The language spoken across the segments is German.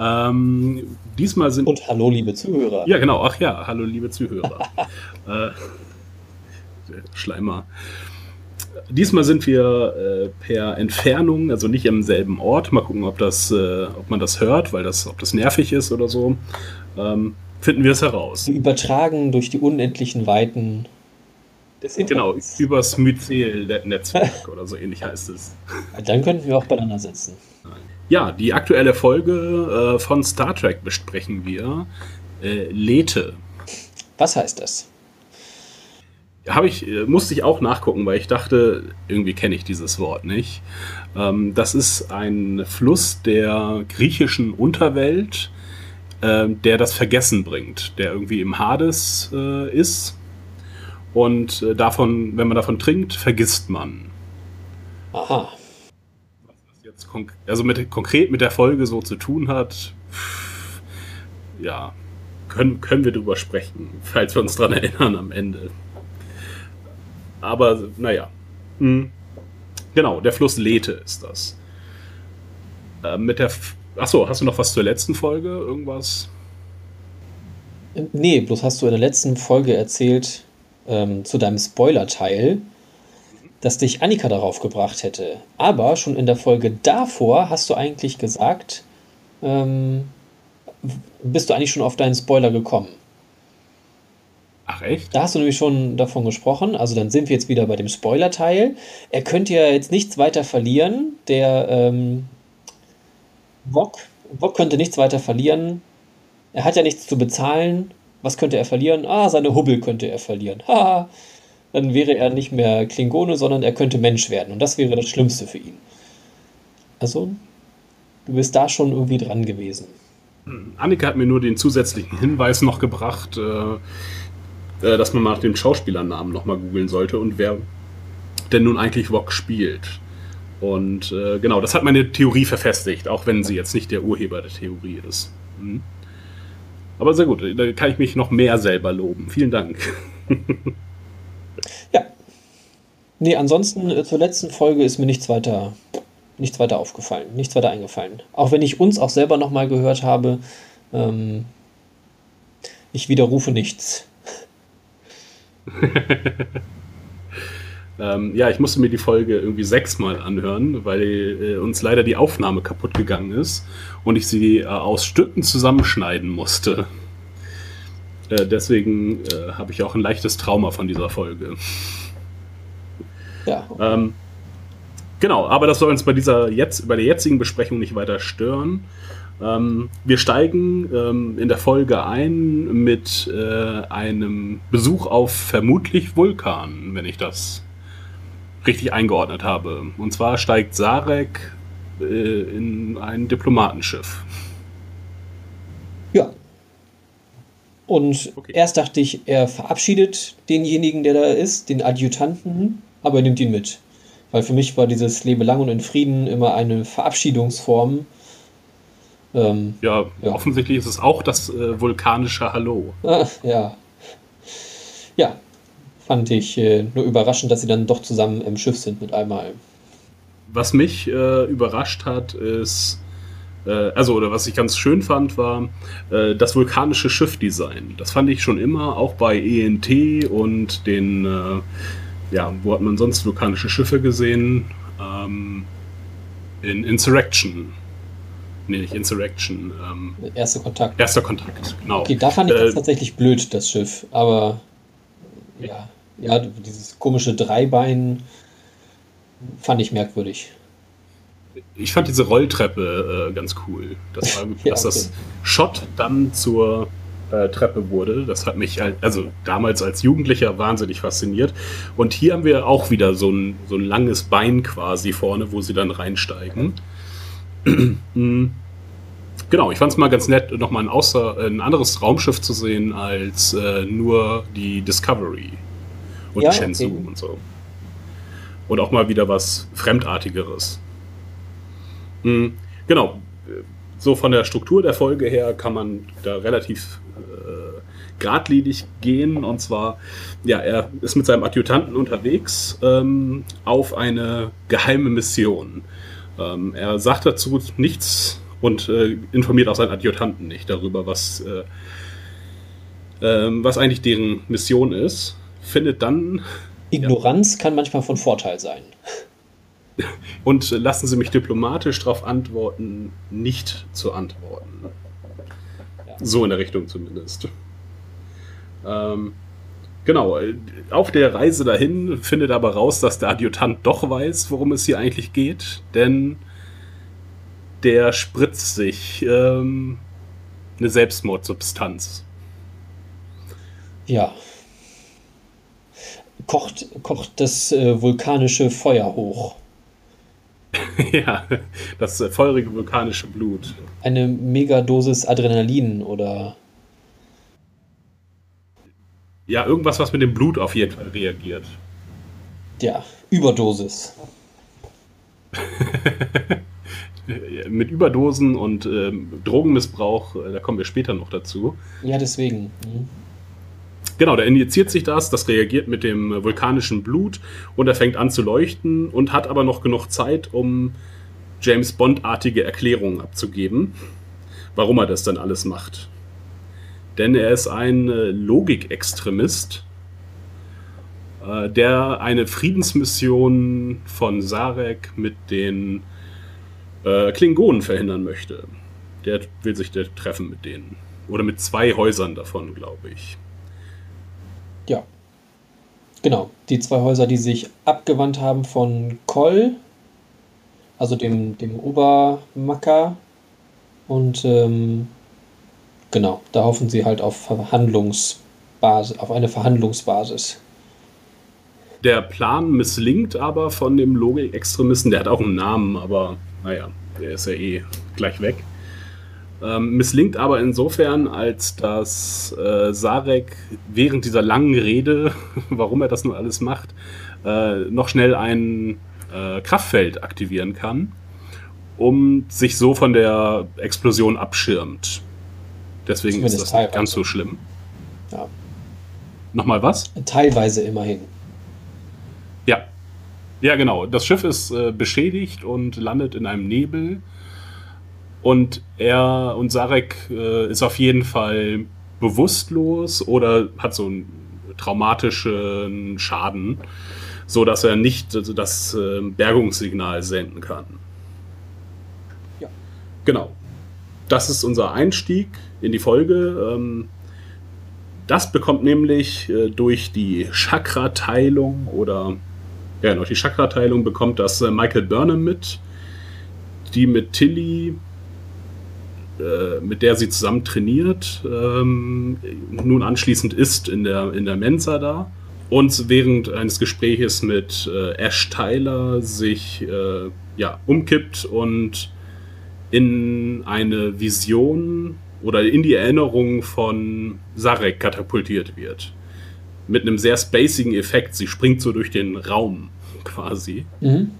Ähm, diesmal sind. Und hallo, liebe Zuhörer. Ja, genau. Ach ja, hallo, liebe Zuhörer. äh, Schleimer. Diesmal sind wir äh, per Entfernung, also nicht am selben Ort. Mal gucken, ob, das, äh, ob man das hört, weil das, ob das nervig ist oder so. Ähm, finden wir es heraus. Übertragen durch die unendlichen Weiten des Internets. Genau, übers Myzel-Netzwerk oder so ähnlich heißt es. Dann könnten wir auch beieinander sitzen. Ja, die aktuelle Folge äh, von Star Trek besprechen wir. Äh, Lethe. Was heißt das? Habe ich, äh, musste ich auch nachgucken, weil ich dachte, irgendwie kenne ich dieses Wort nicht. Ähm, das ist ein Fluss der griechischen Unterwelt, äh, der das Vergessen bringt, der irgendwie im Hades äh, ist. Und äh, davon, wenn man davon trinkt, vergisst man. Aha. Jetzt also mit, konkret mit der Folge so zu tun hat, ja, können, können wir drüber sprechen, falls wir uns daran erinnern am Ende. Aber naja. Hm. Genau, der Fluss Lethe ist das. Äh, mit der. Achso, hast du noch was zur letzten Folge? Irgendwas? Nee, bloß hast du in der letzten Folge erzählt ähm, zu deinem Spoiler-Teil, dass dich Annika darauf gebracht hätte. Aber schon in der Folge davor hast du eigentlich gesagt, ähm, bist du eigentlich schon auf deinen Spoiler gekommen. Ach echt? Da hast du nämlich schon davon gesprochen. Also dann sind wir jetzt wieder bei dem Spoiler-Teil. Er könnte ja jetzt nichts weiter verlieren. Der ähm, Wok, Wok könnte nichts weiter verlieren. Er hat ja nichts zu bezahlen. Was könnte er verlieren? Ah, seine Hubbel könnte er verlieren. Haha. Dann wäre er nicht mehr Klingone, sondern er könnte Mensch werden. Und das wäre das Schlimmste für ihn. Also, du bist da schon irgendwie dran gewesen. Annika hat mir nur den zusätzlichen Hinweis noch gebracht, äh, äh, dass man mal nach dem Schauspielernamen nochmal googeln sollte und wer denn nun eigentlich Wok spielt. Und äh, genau, das hat meine Theorie verfestigt, auch wenn sie jetzt nicht der Urheber der Theorie ist. Mhm. Aber sehr gut, da kann ich mich noch mehr selber loben. Vielen Dank. ja. Nee, ansonsten äh, zur letzten Folge ist mir nichts weiter, nichts weiter aufgefallen, nichts weiter eingefallen. Auch wenn ich uns auch selber nochmal gehört habe, ähm, ich widerrufe nichts. ähm, ja, ich musste mir die Folge irgendwie sechsmal anhören, weil äh, uns leider die Aufnahme kaputt gegangen ist und ich sie äh, aus Stücken zusammenschneiden musste. Äh, deswegen äh, habe ich auch ein leichtes Trauma von dieser Folge. Ja. Ähm, genau, aber das soll uns bei dieser jetzt, bei der jetzigen Besprechung nicht weiter stören. Ähm, wir steigen ähm, in der Folge ein mit äh, einem Besuch auf vermutlich Vulkan, wenn ich das richtig eingeordnet habe. Und zwar steigt Sarek äh, in ein Diplomatenschiff. Ja. Und okay. erst dachte ich, er verabschiedet denjenigen, der da ist, den Adjutanten, aber er nimmt ihn mit. Weil für mich war dieses Lebe lang und in Frieden immer eine Verabschiedungsform ähm, ja, ja, offensichtlich ist es auch das äh, vulkanische Hallo. Ah, ja. Ja, fand ich äh, nur überraschend, dass sie dann doch zusammen im Schiff sind mit einmal. Was mich äh, überrascht hat, ist, also, oder was ich ganz schön fand, war äh, das vulkanische Schiffdesign. Das fand ich schon immer, auch bei ENT und den, äh, ja, wo hat man sonst vulkanische Schiffe gesehen? Ähm, in Insurrection nee, nicht Insurrection. Ähm, erster Kontakt. Erster Kontakt, genau. Okay, da fand ich äh, das tatsächlich blöd, das Schiff. Aber ja, ja, dieses komische Dreibein fand ich merkwürdig. Ich fand diese Rolltreppe äh, ganz cool. Das war, ja, dass okay. das Shot dann zur äh, Treppe wurde. Das hat mich halt, also damals als Jugendlicher wahnsinnig fasziniert. Und hier haben wir auch wieder so ein, so ein langes Bein quasi vorne, wo sie dann reinsteigen. Genau, ich fand es mal ganz nett, nochmal ein, außer, ein anderes Raumschiff zu sehen als äh, nur die Discovery und Ja, Shenzhou okay. und so. Und auch mal wieder was Fremdartigeres. Mhm, genau, so von der Struktur der Folge her kann man da relativ äh, geradlinig gehen. Und zwar, ja, er ist mit seinem Adjutanten unterwegs ähm, auf eine geheime Mission. Ähm, er sagt dazu nichts und äh, informiert auch seinen Adjutanten nicht darüber, was, äh, ähm, was eigentlich deren Mission ist. Findet dann, Ignoranz kann manchmal von Vorteil sein. Und lassen Sie mich diplomatisch darauf antworten, nicht zu antworten. Ja. So in der Richtung zumindest. Ähm, genau, auf der Reise dahin findet aber raus, dass der Adjutant doch weiß, worum es hier eigentlich geht, denn der spritzt sich ähm, eine Selbstmordsubstanz. Ja. Kocht, kocht das äh, vulkanische Feuer hoch. ja, das äh, feurige vulkanische Blut. Eine Megadosis Adrenalin oder Ja, irgendwas, was mit dem Blut auf jeden Fall reagiert. ja, Überdosis. Mit Überdosen und ähm, Drogenmissbrauch, äh, da kommen wir später noch dazu. Ja, deswegen. Mhm. Genau, der injiziert sich das, das reagiert mit dem äh, vulkanischen Blut und er fängt an zu leuchten und hat aber noch genug Zeit, um James Bond-artige Erklärungen abzugeben, warum er das dann alles macht. Denn er ist ein äh, Logikextremist, äh, der eine Friedensmission von Sarek mit den Klingonen verhindern möchte. Der will sich treffen mit denen. Oder mit zwei Häusern davon, glaube ich. Ja. Genau. Die zwei Häuser, die sich abgewandt haben von Koll, also dem, dem Obermacker. Und ähm, genau, da hoffen sie halt auf Verhandlungsbasis, auf eine Verhandlungsbasis. Der Plan misslingt aber von dem Logik-Extremisten. Der hat auch einen Namen, aber naja, der ist ja eh gleich weg. Ähm, misslingt aber insofern, als dass äh, Sarek während dieser langen Rede, warum er das nun alles macht, äh, noch schnell ein äh, Kraftfeld aktivieren kann, um sich so von der Explosion abschirmt. Deswegen Zumindest ist das nicht ganz so schlimm. Ja. Nochmal was? Teilweise immerhin. Ja. Ja, genau. Das Schiff ist äh, beschädigt und landet in einem Nebel. Und er und Sarek äh, ist auf jeden Fall bewusstlos oder hat so einen traumatischen Schaden, so dass er nicht also das äh, Bergungssignal senden kann. Ja. Genau. Das ist unser Einstieg in die Folge. Ähm, das bekommt nämlich äh, durch die Chakra-Teilung oder ja, noch die Chakra-Teilung bekommt das äh, Michael Burnham mit, die mit Tilly, äh, mit der sie zusammen trainiert, ähm, nun anschließend ist in der, in der Mensa da und während eines Gespräches mit äh, Ash Tyler sich äh, ja, umkippt und in eine Vision oder in die Erinnerung von Sarek katapultiert wird. Mit einem sehr spacigen Effekt. Sie springt so durch den Raum quasi. Mhm.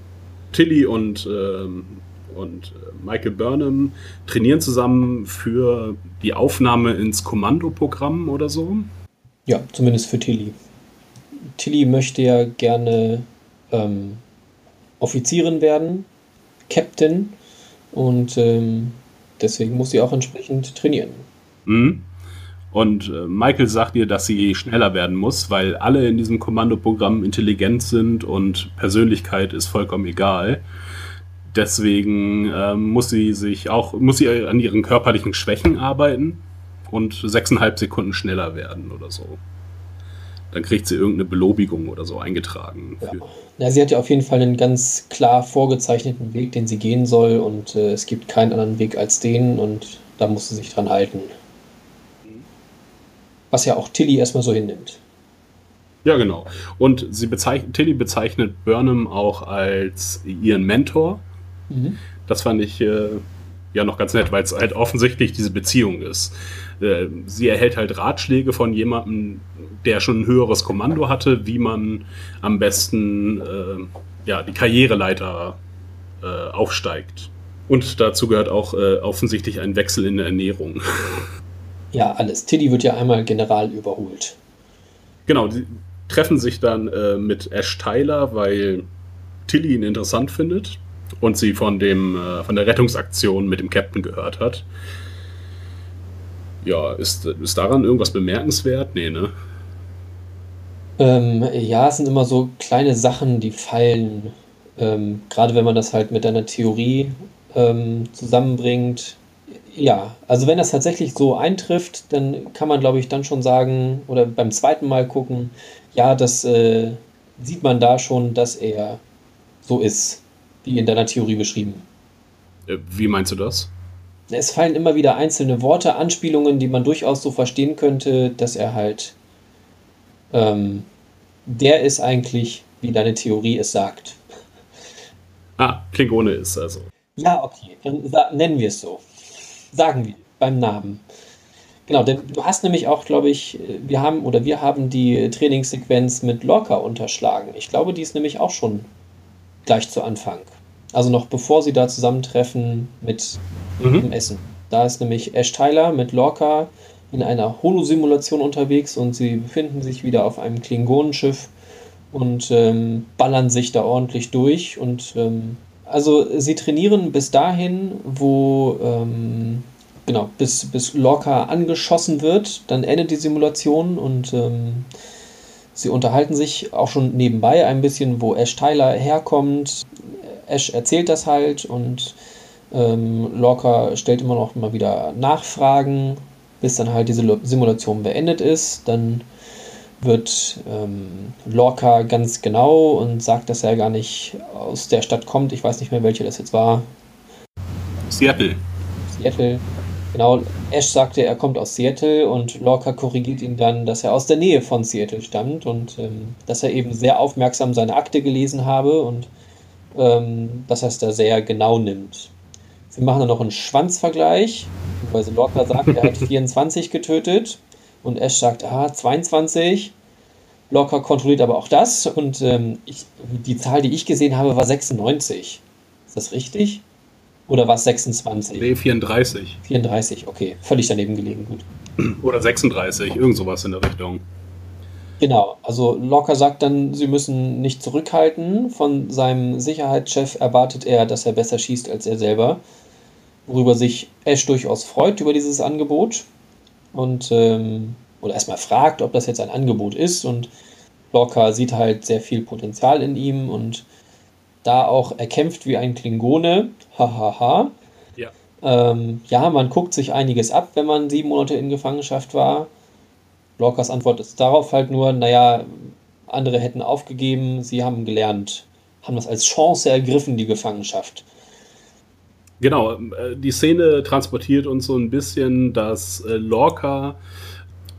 Tilly und, ähm, und äh, Michael Burnham trainieren zusammen für die Aufnahme ins Kommandoprogramm oder so. Ja, zumindest für Tilly. Tilly möchte ja gerne ähm, Offizierin werden, Captain, und ähm, deswegen muss sie auch entsprechend trainieren. Mhm. Und äh, Michael sagt ihr, dass sie schneller werden muss, weil alle in diesem Kommandoprogramm intelligent sind und Persönlichkeit ist vollkommen egal. Deswegen ähm, muss sie sich auch, muss sie an ihren körperlichen Schwächen arbeiten und sechseinhalb Sekunden schneller werden oder so. Dann kriegt sie irgendeine Belobigung oder so eingetragen. Ja. Na, sie hat ja auf jeden Fall einen ganz klar vorgezeichneten Weg, den sie gehen soll, und äh, es gibt keinen anderen Weg als den, und da muss sie sich dran halten. Was ja auch Tilly erstmal so hinnimmt. ja, genau. Und sie bezeichnet, Tilly bezeichnet Burnham auch als ihren Mentor. Mhm. Das fand ich äh, ja noch ganz nett, weil es halt offensichtlich diese Beziehung ist. Äh, sie erhält halt Ratschläge von jemandem, der schon ein höheres Kommando hatte, wie man am besten äh, ja, die Karriereleiter äh, aufsteigt. Und dazu gehört auch äh, offensichtlich ein Wechsel in der Ernährung. Ja, alles. Tiddy wird ja einmal General überholt. Genau, die treffen sich dann äh, mit Ash Tyler, weil Tilly ihn interessant findet und sie von, dem, äh, von der Rettungsaktion mit dem Captain gehört hat. Ja, ist, ist daran irgendwas bemerkenswert? Nee, ne? Ähm, ja, es sind immer so kleine Sachen, die fallen. Ähm, gerade wenn man das halt mit einer Theorie ähm, zusammenbringt. Ja, also wenn das tatsächlich so eintrifft, dann kann man, glaube ich, dann schon sagen, oder beim zweiten Mal gucken, ja, das äh, sieht man da schon, dass er so ist, wie in deiner Theorie beschrieben. Äh, wie meinst du das? Es fallen immer wieder einzelne Worte, Anspielungen, die man durchaus so verstehen könnte, dass er halt ähm, der ist eigentlich, wie deine Theorie es sagt. Ah, Klingone ist also. Ja, okay, dann nennen wir es so. Sagen wir beim Namen. Genau, denn du hast nämlich auch, glaube ich, wir haben oder wir haben die Trainingssequenz mit Lorca unterschlagen. Ich glaube, die ist nämlich auch schon gleich zu Anfang. Also noch bevor sie da zusammentreffen mit mhm. dem Essen. Da ist nämlich Ash Tyler mit Lorca in einer Holosimulation unterwegs und sie befinden sich wieder auf einem Klingonenschiff und ähm, ballern sich da ordentlich durch. Und ähm, also sie trainieren bis dahin, wo ähm, genau, bis, bis Lorca angeschossen wird, dann endet die Simulation und ähm, sie unterhalten sich auch schon nebenbei ein bisschen, wo Ash Tyler herkommt. Ash erzählt das halt und ähm, Lorca stellt immer noch mal wieder Nachfragen, bis dann halt diese Simulation beendet ist. Dann wird ähm, Lorca ganz genau und sagt, dass er gar nicht aus der Stadt kommt. Ich weiß nicht mehr, welche das jetzt war. Seattle. Seattle. Genau, Ash sagte, er kommt aus Seattle und Lorca korrigiert ihn dann, dass er aus der Nähe von Seattle stammt und ähm, dass er eben sehr aufmerksam seine Akte gelesen habe und ähm, dass er es da sehr genau nimmt. Sie machen dann noch einen Schwanzvergleich, weil Lorca sagt, er hat 24 getötet und Ash sagt, ah, 22. Lorca kontrolliert aber auch das und ähm, ich, die Zahl, die ich gesehen habe, war 96. Ist das richtig? Oder war es 26? Nee, 34. 34, okay. Völlig daneben gelegen, gut. Oder 36, irgend sowas in der Richtung. Genau, also Locker sagt dann, sie müssen nicht zurückhalten. Von seinem Sicherheitschef erwartet er, dass er besser schießt als er selber. Worüber sich Ash durchaus freut über dieses Angebot. Und, ähm, oder erstmal fragt, ob das jetzt ein Angebot ist. Und Locker sieht halt sehr viel Potenzial in ihm und da auch erkämpft wie ein Klingone. Hahaha. Ha, ha. Ja. Ähm, ja, man guckt sich einiges ab, wenn man sieben Monate in Gefangenschaft war. Lockers Antwort ist darauf halt nur, naja, andere hätten aufgegeben, sie haben gelernt, haben das als Chance ergriffen, die Gefangenschaft. Genau, äh, die Szene transportiert uns so ein bisschen, dass äh, Lorca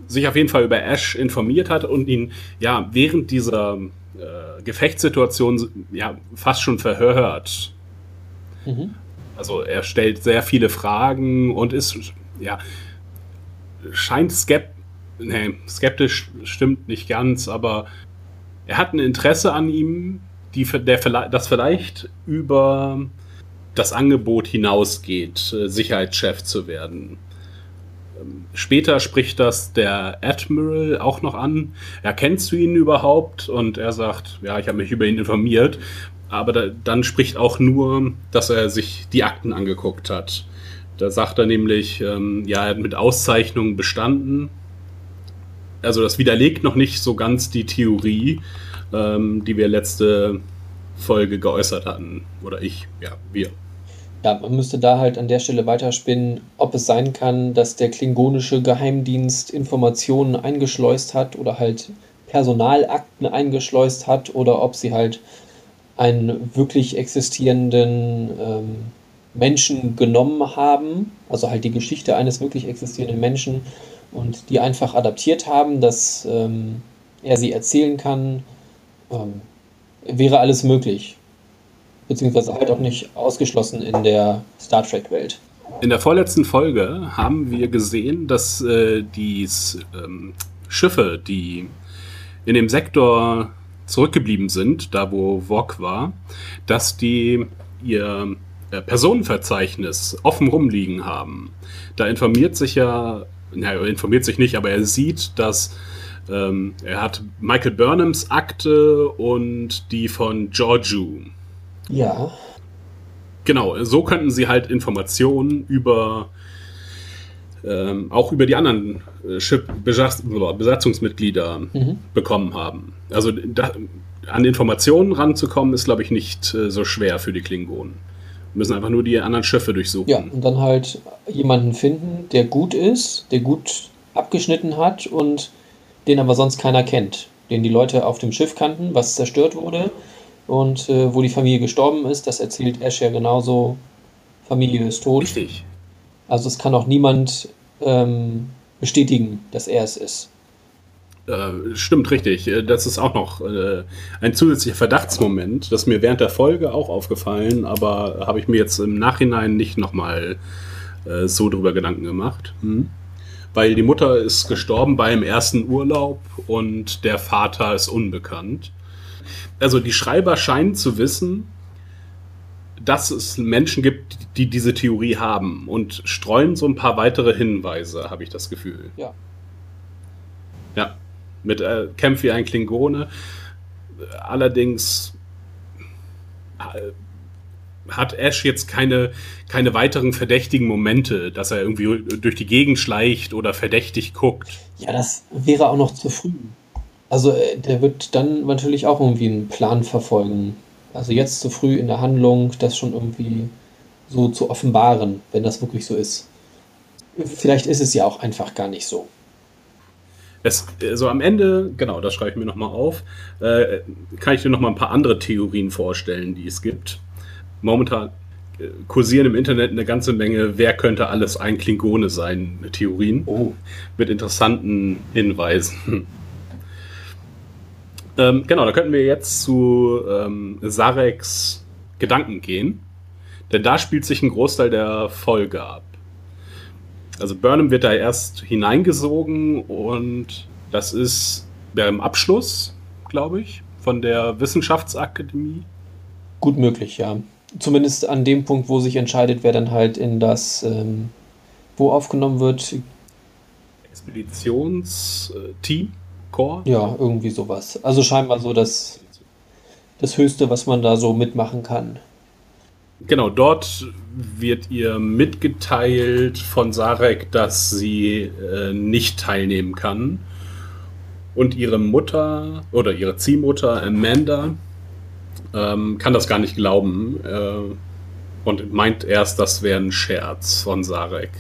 sich auf jeden Fall über Ash informiert hat und ihn ja während dieser äh, Gefechtssituation ja fast schon verhört. Mhm. Also er stellt sehr viele Fragen und ist ja scheint skept nee, skeptisch stimmt nicht ganz, aber er hat ein Interesse an ihm, die, der, das vielleicht über das Angebot hinausgeht, äh, Sicherheitschef zu werden. Ähm, später spricht das der Admiral auch noch an. Ja, kennst du ihn überhaupt? Und er sagt, ja, ich habe mich über ihn informiert. Aber da, dann spricht auch nur, dass er sich die Akten angeguckt hat. Da sagt er nämlich, ähm, ja, er hat mit Auszeichnung bestanden. Also das widerlegt noch nicht so ganz die Theorie, ähm, die wir letzte Folge geäußert hatten. Oder ich, ja, wir. Ja, man müsste da halt an der Stelle weiterspinnen, ob es sein kann, dass der klingonische Geheimdienst Informationen eingeschleust hat oder halt Personalakten eingeschleust hat oder ob sie halt einen wirklich existierenden ähm, Menschen genommen haben, also halt die Geschichte eines wirklich existierenden Menschen und die einfach adaptiert haben, dass ähm, er sie erzählen kann, ähm, wäre alles möglich beziehungsweise halt auch nicht ausgeschlossen in der Star Trek-Welt. In der vorletzten Folge haben wir gesehen, dass äh, die ähm, Schiffe, die in dem Sektor zurückgeblieben sind, da wo Vog war, dass die ihr äh, Personenverzeichnis offen rumliegen haben. Da informiert sich ja, naja, informiert sich nicht, aber er sieht, dass ähm, er hat Michael Burnhams Akte und die von Giorgio. Ja. Genau, so könnten sie halt Informationen über ähm, auch über die anderen äh, Besatzungsmitglieder mhm. bekommen haben. Also da, an Informationen ranzukommen, ist, glaube ich, nicht äh, so schwer für die Klingonen. Wir müssen einfach nur die anderen Schiffe durchsuchen. Ja, und dann halt jemanden finden, der gut ist, der gut abgeschnitten hat und den aber sonst keiner kennt. Den die Leute auf dem Schiff kannten, was zerstört wurde und äh, wo die Familie gestorben ist. Das erzählt Ash ja genauso. Familie ist tot. Richtig. Also es kann auch niemand ähm, bestätigen, dass er es ist. Äh, stimmt, richtig. Äh, das ist auch noch äh, ein zusätzlicher Verdachtsmoment. Das ist mir während der Folge auch aufgefallen, aber habe ich mir jetzt im Nachhinein nicht nochmal äh, so drüber Gedanken gemacht. Hm? Weil die Mutter ist gestorben beim ersten Urlaub und der Vater ist unbekannt. Also die Schreiber scheinen zu wissen, dass es Menschen gibt, die diese Theorie haben und streuen so ein paar weitere Hinweise, habe ich das Gefühl. Ja. Ja, mit äh, Kämpf wie ein Klingone. Allerdings äh, hat Ash jetzt keine, keine weiteren verdächtigen Momente, dass er irgendwie durch die Gegend schleicht oder verdächtig guckt. Ja, das wäre auch noch zu früh. Also äh, der wird dann natürlich auch irgendwie einen Plan verfolgen. Also jetzt zu früh in der Handlung, das schon irgendwie so zu offenbaren, wenn das wirklich so ist. Vielleicht ist es ja auch einfach gar nicht so. Es, also am Ende, genau, das schreibe ich mir nochmal auf, äh, kann ich dir nochmal ein paar andere Theorien vorstellen, die es gibt. Momentan äh, kursieren im Internet eine ganze Menge, wer könnte alles ein Klingone sein, Theorien. Oh. Mit interessanten Hinweisen. Ähm, genau, da könnten wir jetzt zu ähm, Sareks Gedanken gehen. Denn da spielt sich ein Großteil der Folge ab. Also Burnham wird da erst hineingesogen und das ist ja, im Abschluss, glaube ich, von der Wissenschaftsakademie. Gut möglich, ja. Zumindest an dem Punkt, wo sich entscheidet, wer dann halt in das, ähm, wo aufgenommen wird. Expeditionsteam. Core? Ja, irgendwie sowas. Also scheinbar so das, das Höchste, was man da so mitmachen kann. Genau, dort wird ihr mitgeteilt von Sarek, dass sie äh, nicht teilnehmen kann. Und ihre Mutter oder ihre Ziehmutter Amanda ähm, kann das gar nicht glauben äh, und meint erst, das wäre ein Scherz von Sarek.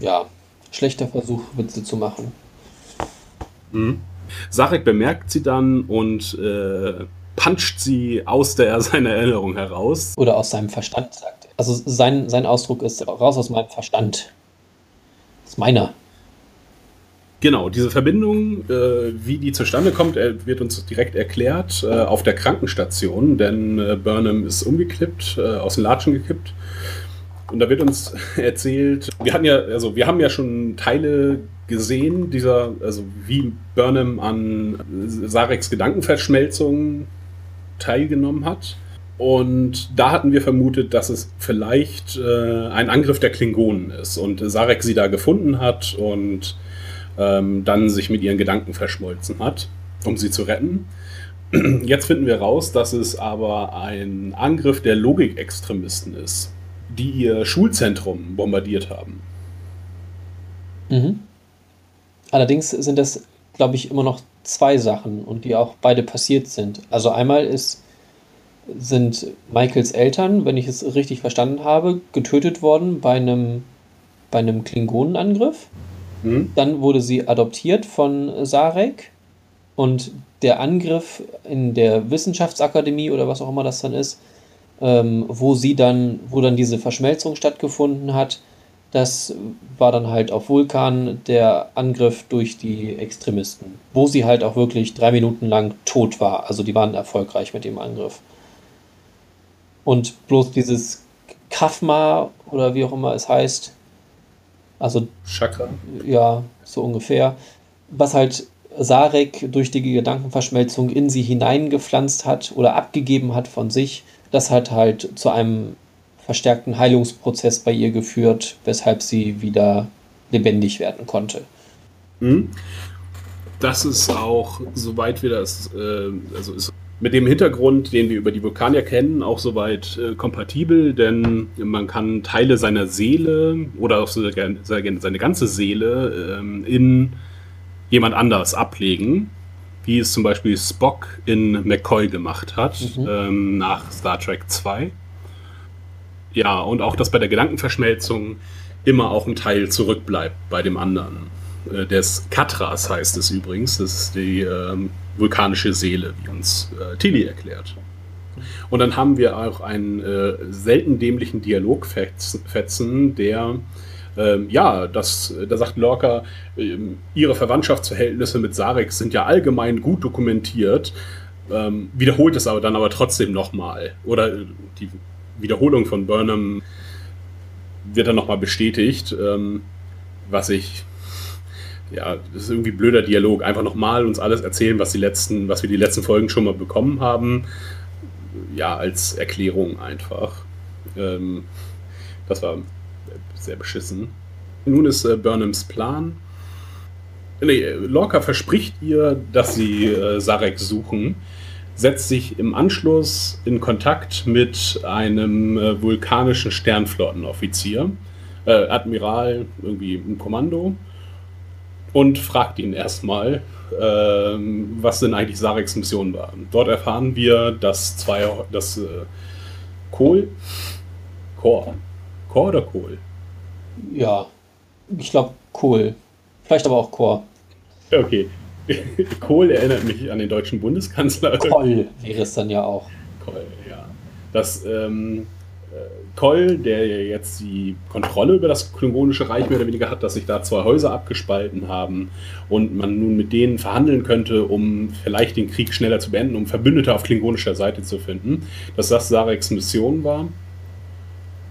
Ja, schlechter Versuch, Witze zu machen. Mhm. Sarek bemerkt sie dann und äh, puncht sie aus der seiner Erinnerung heraus. Oder aus seinem Verstand, sagt er. Also sein, sein Ausdruck ist raus aus meinem Verstand. Das ist meiner. Genau, diese Verbindung, äh, wie die zustande kommt, wird uns direkt erklärt äh, auf der Krankenstation, denn äh, Burnham ist umgeklippt, äh, aus den Latschen gekippt. Und da wird uns erzählt, wir hatten ja, also wir haben ja schon Teile gesehen, dieser, also wie Burnham an Sareks Gedankenverschmelzung teilgenommen hat. Und da hatten wir vermutet, dass es vielleicht äh, ein Angriff der Klingonen ist und Sarek sie da gefunden hat und ähm, dann sich mit ihren Gedanken verschmolzen hat, um sie zu retten. Jetzt finden wir raus, dass es aber ein Angriff der Logikextremisten ist, die ihr Schulzentrum bombardiert haben. Mhm. Allerdings sind das, glaube ich, immer noch zwei Sachen und die auch beide passiert sind. Also einmal ist, sind Michaels Eltern, wenn ich es richtig verstanden habe, getötet worden bei einem, bei einem Klingonenangriff. Mhm. Dann wurde sie adoptiert von Sarek und der Angriff in der Wissenschaftsakademie oder was auch immer das dann ist, ähm, wo sie dann, wo dann diese Verschmelzung stattgefunden hat, das war dann halt auf Vulkan der Angriff durch die Extremisten, wo sie halt auch wirklich drei Minuten lang tot war. Also die waren erfolgreich mit dem Angriff. Und bloß dieses Kafma oder wie auch immer es heißt. Also Chakra. ja, so ungefähr. Was halt Sarek durch die Gedankenverschmelzung in sie hineingepflanzt hat oder abgegeben hat von sich, das hat halt zu einem verstärkten Heilungsprozess bei ihr geführt, weshalb sie wieder lebendig werden konnte. Mhm. Das ist auch, soweit wir das, äh, also ist mit dem Hintergrund, den wir über die Vulkanier kennen, auch soweit äh, kompatibel, denn man kann Teile seiner Seele oder auch so, seine ganze Seele ähm, in jemand anders ablegen, wie es zum Beispiel Spock in McCoy gemacht hat, mhm. ähm, nach Star Trek 2. Ja, und auch, dass bei der Gedankenverschmelzung immer auch ein Teil zurückbleibt bei dem anderen. Äh, des Katras heißt es übrigens, das ist die ähm, vulkanische Seele, wie uns äh, Tilly erklärt. Und dann haben wir auch einen äh, selten dämlichen Dialogfetzen, der ähm, ja, das, da sagt Lorca, ähm, ihre Verwandtschaftsverhältnisse mit Sarek sind ja allgemein gut dokumentiert, ähm, wiederholt es aber dann aber trotzdem nochmal. Oder äh, die Wiederholung von Burnham wird dann nochmal bestätigt, ähm, was ich ja, das ist irgendwie blöder Dialog. Einfach nochmal uns alles erzählen, was, die letzten, was wir die letzten Folgen schon mal bekommen haben. Ja, als Erklärung einfach. Ähm, das war sehr beschissen. Nun ist äh, Burnhams Plan. Nee, Lorca verspricht ihr, dass sie äh, Sarek suchen, setzt sich im Anschluss in Kontakt mit einem äh, vulkanischen Sternflottenoffizier, äh, Admiral, irgendwie ein Kommando, und fragt ihn erstmal, ähm, was denn eigentlich Sareks Mission war. Dort erfahren wir, dass zwei, dass äh, Kohl, Chor, Chor oder Kohl? Ja, ich glaube Kohl. Vielleicht aber auch Chor. Okay. Kohl erinnert mich an den deutschen Bundeskanzler. Koll wäre es dann ja auch. Koll, ja. Das ähm, Koll, der jetzt die Kontrolle über das Klingonische Reich mehr oder weniger hat, dass sich da zwei Häuser abgespalten haben und man nun mit denen verhandeln könnte, um vielleicht den Krieg schneller zu beenden, um Verbündete auf klingonischer Seite zu finden, dass das Sareks Mission war.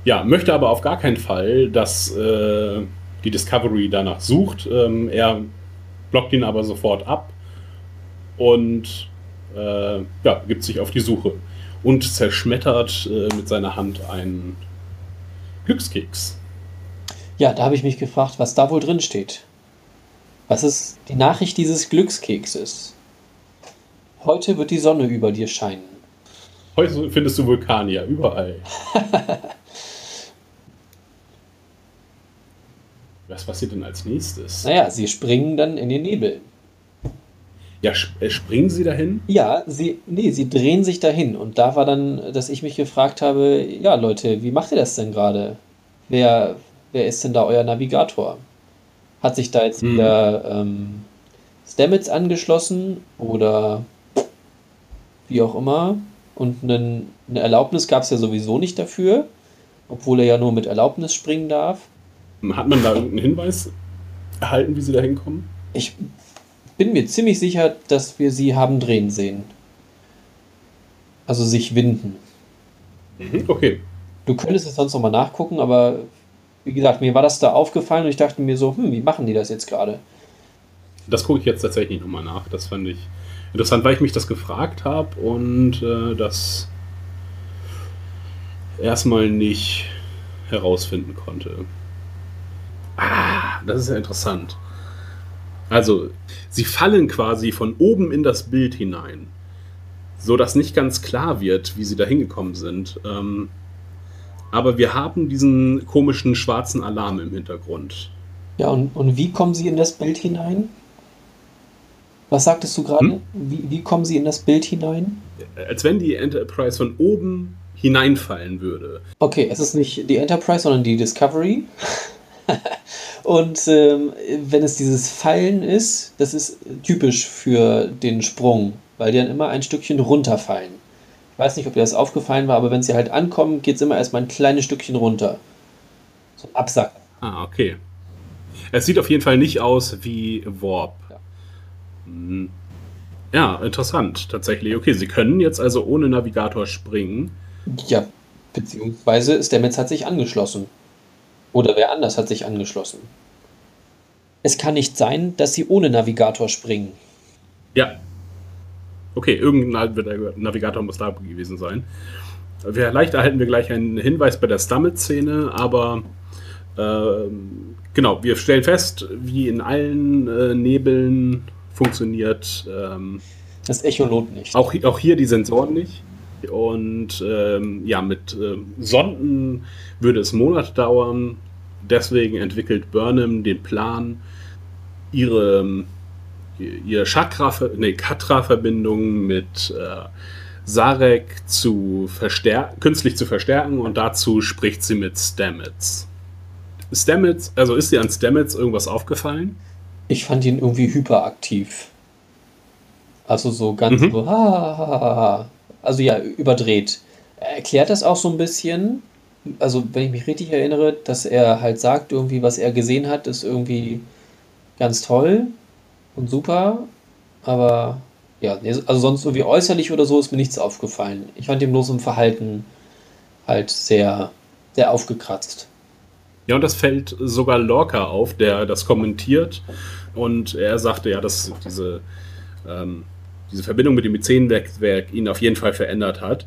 Ja, möchte aber auf gar keinen Fall, dass äh, die Discovery danach sucht. Ähm, er blockt ihn aber sofort ab und äh, ja, gibt sich auf die Suche und zerschmettert äh, mit seiner Hand einen Glückskeks. Ja, da habe ich mich gefragt, was da wohl drin steht. Was ist die Nachricht dieses Glückskekses? Heute wird die Sonne über dir scheinen. Heute findest du Vulkanier überall. Was passiert denn als nächstes? Naja, sie springen dann in den Nebel. Ja, äh, springen sie dahin? Ja, sie, nee, sie drehen sich dahin. Und da war dann, dass ich mich gefragt habe, ja Leute, wie macht ihr das denn gerade? Wer, wer ist denn da euer Navigator? Hat sich da jetzt hm. wieder ähm, Stamets angeschlossen oder wie auch immer? Und einen, eine Erlaubnis gab es ja sowieso nicht dafür, obwohl er ja nur mit Erlaubnis springen darf. Hat man da irgendeinen Hinweis erhalten, wie sie da hinkommen? Ich bin mir ziemlich sicher, dass wir sie haben drehen sehen. Also sich winden. Mhm, okay. Du könntest es sonst nochmal nachgucken, aber wie gesagt, mir war das da aufgefallen und ich dachte mir so, hm, wie machen die das jetzt gerade? Das gucke ich jetzt tatsächlich nochmal nach. Das fand ich interessant, weil ich mich das gefragt habe und äh, das erstmal nicht herausfinden konnte. Ah, das ist ja interessant. Also, sie fallen quasi von oben in das Bild hinein, so dass nicht ganz klar wird, wie sie da hingekommen sind. Ähm, aber wir haben diesen komischen schwarzen Alarm im Hintergrund. Ja, und, und wie kommen sie in das Bild hinein? Was sagtest du gerade? Hm? Wie, wie kommen sie in das Bild hinein? Als wenn die Enterprise von oben hineinfallen würde. Okay, es ist nicht die Enterprise, sondern die Discovery. Und ähm, wenn es dieses Fallen ist, das ist typisch für den Sprung, weil die dann immer ein Stückchen runterfallen. Ich weiß nicht, ob dir das aufgefallen war, aber wenn sie halt ankommen, geht es immer erstmal ein kleines Stückchen runter. So Absack. Ah, okay. Es sieht auf jeden Fall nicht aus wie Warp. Ja. Hm. ja, interessant, tatsächlich. Okay, sie können jetzt also ohne Navigator springen. Ja, Beziehungsweise Stamets hat sich angeschlossen. Oder wer anders hat sich angeschlossen. Es kann nicht sein, dass sie ohne Navigator springen. Ja. Okay, irgendein Navigator muss da gewesen sein. Vielleicht erhalten wir gleich einen Hinweis bei der Stammet-Szene, aber äh, genau, wir stellen fest, wie in allen äh, Nebeln funktioniert. Ähm, das Echolot nicht. Auch, auch hier die Sensoren nicht. Und ähm, ja, mit äh, Sonden würde es Monate dauern. Deswegen entwickelt Burnham den Plan, ihre, ähm, ihre Chakra, nee, Katra-Verbindung mit äh, Sarek zu verstärken, künstlich zu verstärken und dazu spricht sie mit Stamets. Stamets, also ist dir an Stamets irgendwas aufgefallen? Ich fand ihn irgendwie hyperaktiv. Also so ganz mhm. so, ha, ha, ha, ha. Also ja, überdreht. Er erklärt das auch so ein bisschen. Also, wenn ich mich richtig erinnere, dass er halt sagt, irgendwie, was er gesehen hat, ist irgendwie ganz toll und super. Aber ja, also sonst irgendwie äußerlich oder so ist mir nichts aufgefallen. Ich fand ihn bloß im Verhalten halt sehr, sehr aufgekratzt. Ja, und das fällt sogar Lorca auf, der das kommentiert. Und er sagte ja, dass diese, ähm, diese Verbindung mit dem Myzenwerk ihn auf jeden Fall verändert hat.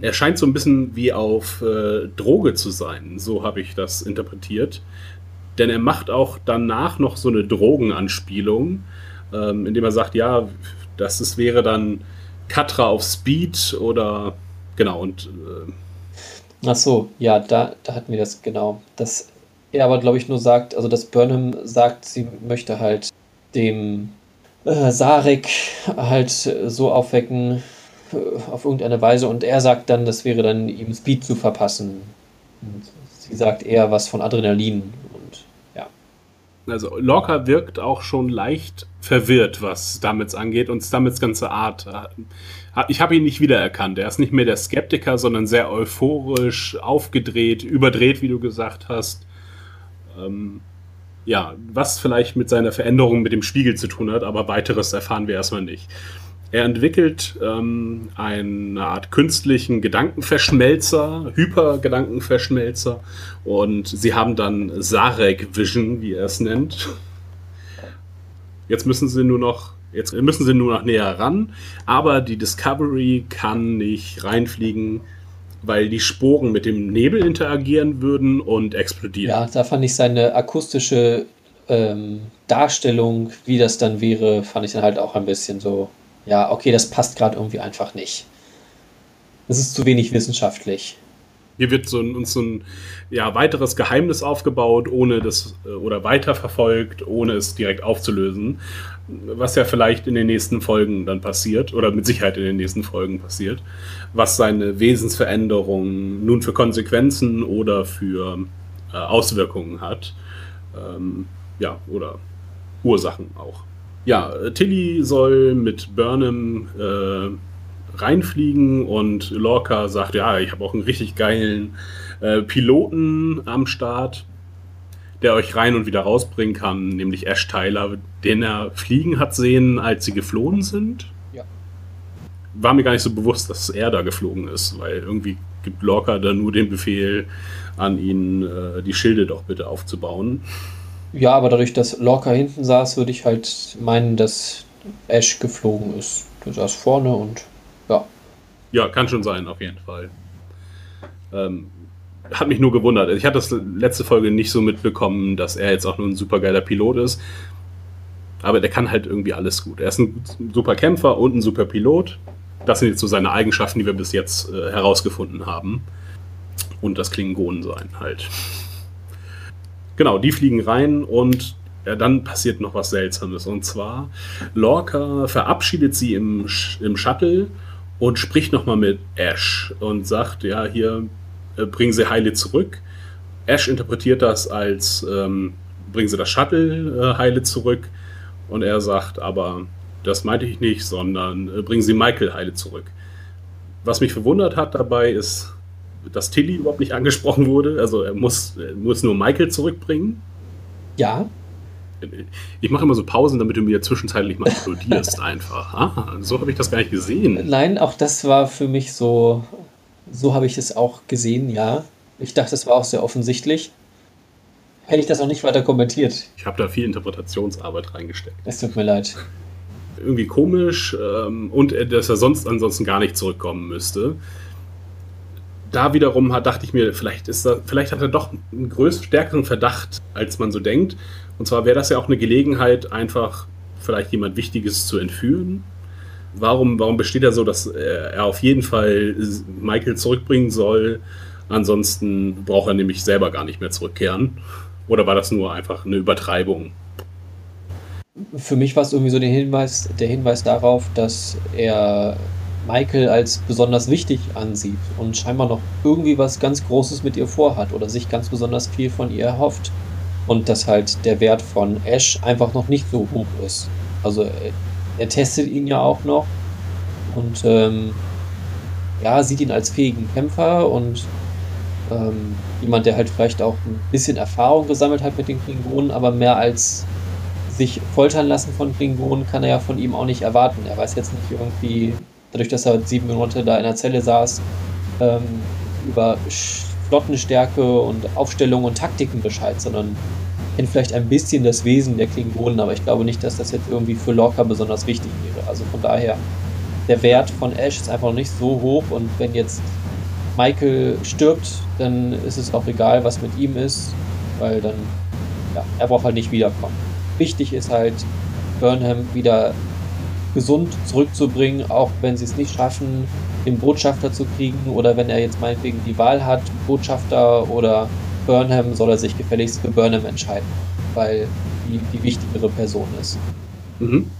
Er scheint so ein bisschen wie auf äh, Droge zu sein, so habe ich das interpretiert. Denn er macht auch danach noch so eine Drogenanspielung, ähm, indem er sagt, ja, das ist, wäre dann Katra auf Speed oder genau und äh, Ach so, ja, da, da hatten wir das genau. Dass er aber, glaube ich, nur sagt, also dass Burnham sagt, sie möchte halt dem äh, Sarek halt so aufwecken äh, auf irgendeine Weise und er sagt dann, das wäre dann ihm Speed zu verpassen. Und sie sagt eher was von Adrenalin und ja. Also Lorca wirkt auch schon leicht verwirrt, was Stamets angeht und Stamets ganze Art. Äh, ich habe ihn nicht wiedererkannt. Er ist nicht mehr der Skeptiker, sondern sehr euphorisch, aufgedreht, überdreht, wie du gesagt hast. Ähm, ja, was vielleicht mit seiner Veränderung mit dem Spiegel zu tun hat, aber weiteres erfahren wir erstmal nicht. Er entwickelt ähm, eine Art künstlichen Gedankenverschmelzer, Hypergedankenverschmelzer und sie haben dann Sarek Vision, wie er es nennt. Jetzt müssen sie nur noch, jetzt müssen sie nur noch näher ran, aber die Discovery kann nicht reinfliegen, weil die Sporen mit dem Nebel interagieren würden und explodieren. Ja, da fand ich seine akustische ähm, Darstellung, wie das dann wäre, fand ich dann halt auch ein bisschen so, ja, okay, das passt gerade irgendwie einfach nicht. Das ist zu wenig wissenschaftlich. Hier wird so ein, uns so ein ja, weiteres Geheimnis aufgebaut, ohne das äh, oder weiterverfolgt, ohne es direkt aufzulösen. Was ja vielleicht in den nächsten Folgen dann passiert, oder mit Sicherheit in den nächsten Folgen passiert, was seine Wesensveränderung nun für Konsequenzen oder für äh, Auswirkungen hat. Ähm, ja, oder Ursachen auch. Ja, Tilly soll mit Burnham äh, reinfliegen und Lorca sagt, ja, ich habe auch einen richtig geilen äh, Piloten am Start, der euch rein und wieder rausbringen kann, nämlich Ash Tyler, den er fliegen hat sehen, als sie geflohen sind. Ja. War mir gar nicht so bewusst, dass er da geflogen ist, weil irgendwie gibt Lorca da nur den Befehl an ihn, äh, die Schilde doch bitte aufzubauen. Ja, aber dadurch, dass Lorca hinten saß, würde ich halt meinen, dass Ash geflogen ist. Du saß vorne und ja. Ja, kann schon sein, auf jeden Fall. Ähm, hat mich nur gewundert. Ich hatte das letzte Folge nicht so mitbekommen, dass er jetzt auch nur ein supergeiler Pilot ist. Aber der kann halt irgendwie alles gut. Er ist ein super Kämpfer und ein super Pilot. Das sind jetzt so seine Eigenschaften, die wir bis jetzt äh, herausgefunden haben. Und das Klingonen sein halt. Genau, die fliegen rein und ja, dann passiert noch was Seltsames. Und zwar, Lorca verabschiedet sie im, im Shuttle und spricht nochmal mit Ash und sagt, ja, hier bringen sie Heile zurück. Ash interpretiert das als, ähm, bringen sie das Shuttle äh, Heile zurück. Und er sagt, aber das meinte ich nicht, sondern äh, bringen sie Michael Heile zurück. Was mich verwundert hat dabei ist, dass Tilly überhaupt nicht angesprochen wurde. Also er muss, er muss nur Michael zurückbringen. Ja. Ich mache immer so Pausen, damit du mir zwischenzeitlich mal applaudierst einfach. Ah, so habe ich das gar nicht gesehen. Nein, auch das war für mich so, So habe ich es auch gesehen, ja. Ich dachte, es war auch sehr offensichtlich. Hätte ich das auch nicht weiter kommentiert. Ich habe da viel Interpretationsarbeit reingesteckt. Es tut mir leid. Irgendwie komisch ähm, und äh, dass er sonst ansonsten gar nicht zurückkommen müsste. Da wiederum hat, dachte ich mir, vielleicht, ist da, vielleicht hat er doch einen größeren, stärkeren Verdacht, als man so denkt. Und zwar wäre das ja auch eine Gelegenheit, einfach vielleicht jemand Wichtiges zu entführen. Warum, warum besteht er so, dass er auf jeden Fall Michael zurückbringen soll? Ansonsten braucht er nämlich selber gar nicht mehr zurückkehren. Oder war das nur einfach eine Übertreibung? Für mich war es irgendwie so der Hinweis, der Hinweis darauf, dass er Michael als besonders wichtig ansieht und scheinbar noch irgendwie was ganz Großes mit ihr vorhat oder sich ganz besonders viel von ihr erhofft. Und dass halt der Wert von Ash einfach noch nicht so hoch ist. Also er, testet ihn ja auch noch und ähm, ja, sieht ihn als fähigen Kämpfer und ähm, jemand, der halt vielleicht auch ein bisschen Erfahrung gesammelt hat mit den Klingonen, aber mehr als sich foltern lassen von Klingonen kann er ja von ihm auch nicht erwarten. Er weiß jetzt nicht irgendwie, dadurch, dass er sieben Monate da in der Zelle saß, ähm, über Flottenstärke und Aufstellung und Taktiken Bescheid, sondern kennt vielleicht ein bisschen das Wesen der Klingonen, aber ich glaube nicht, dass das jetzt irgendwie für Lorca besonders wichtig wäre. Also von daher, der Wert von Ash ist einfach nicht so hoch und wenn jetzt Michael stirbt, dann ist es auch egal, was mit ihm ist, weil dann, ja, er braucht halt nicht wiederkommen. Wichtig ist halt, Burnham wieder gesund zurückzubringen, auch wenn sie es nicht schaffen, den Botschafter zu kriegen oder wenn er jetzt meinetwegen die Wahl hat, Botschafter oder Burnham, soll er sich gefälligst für Burnham entscheiden, weil die die wichtigere Person ist. Mhm.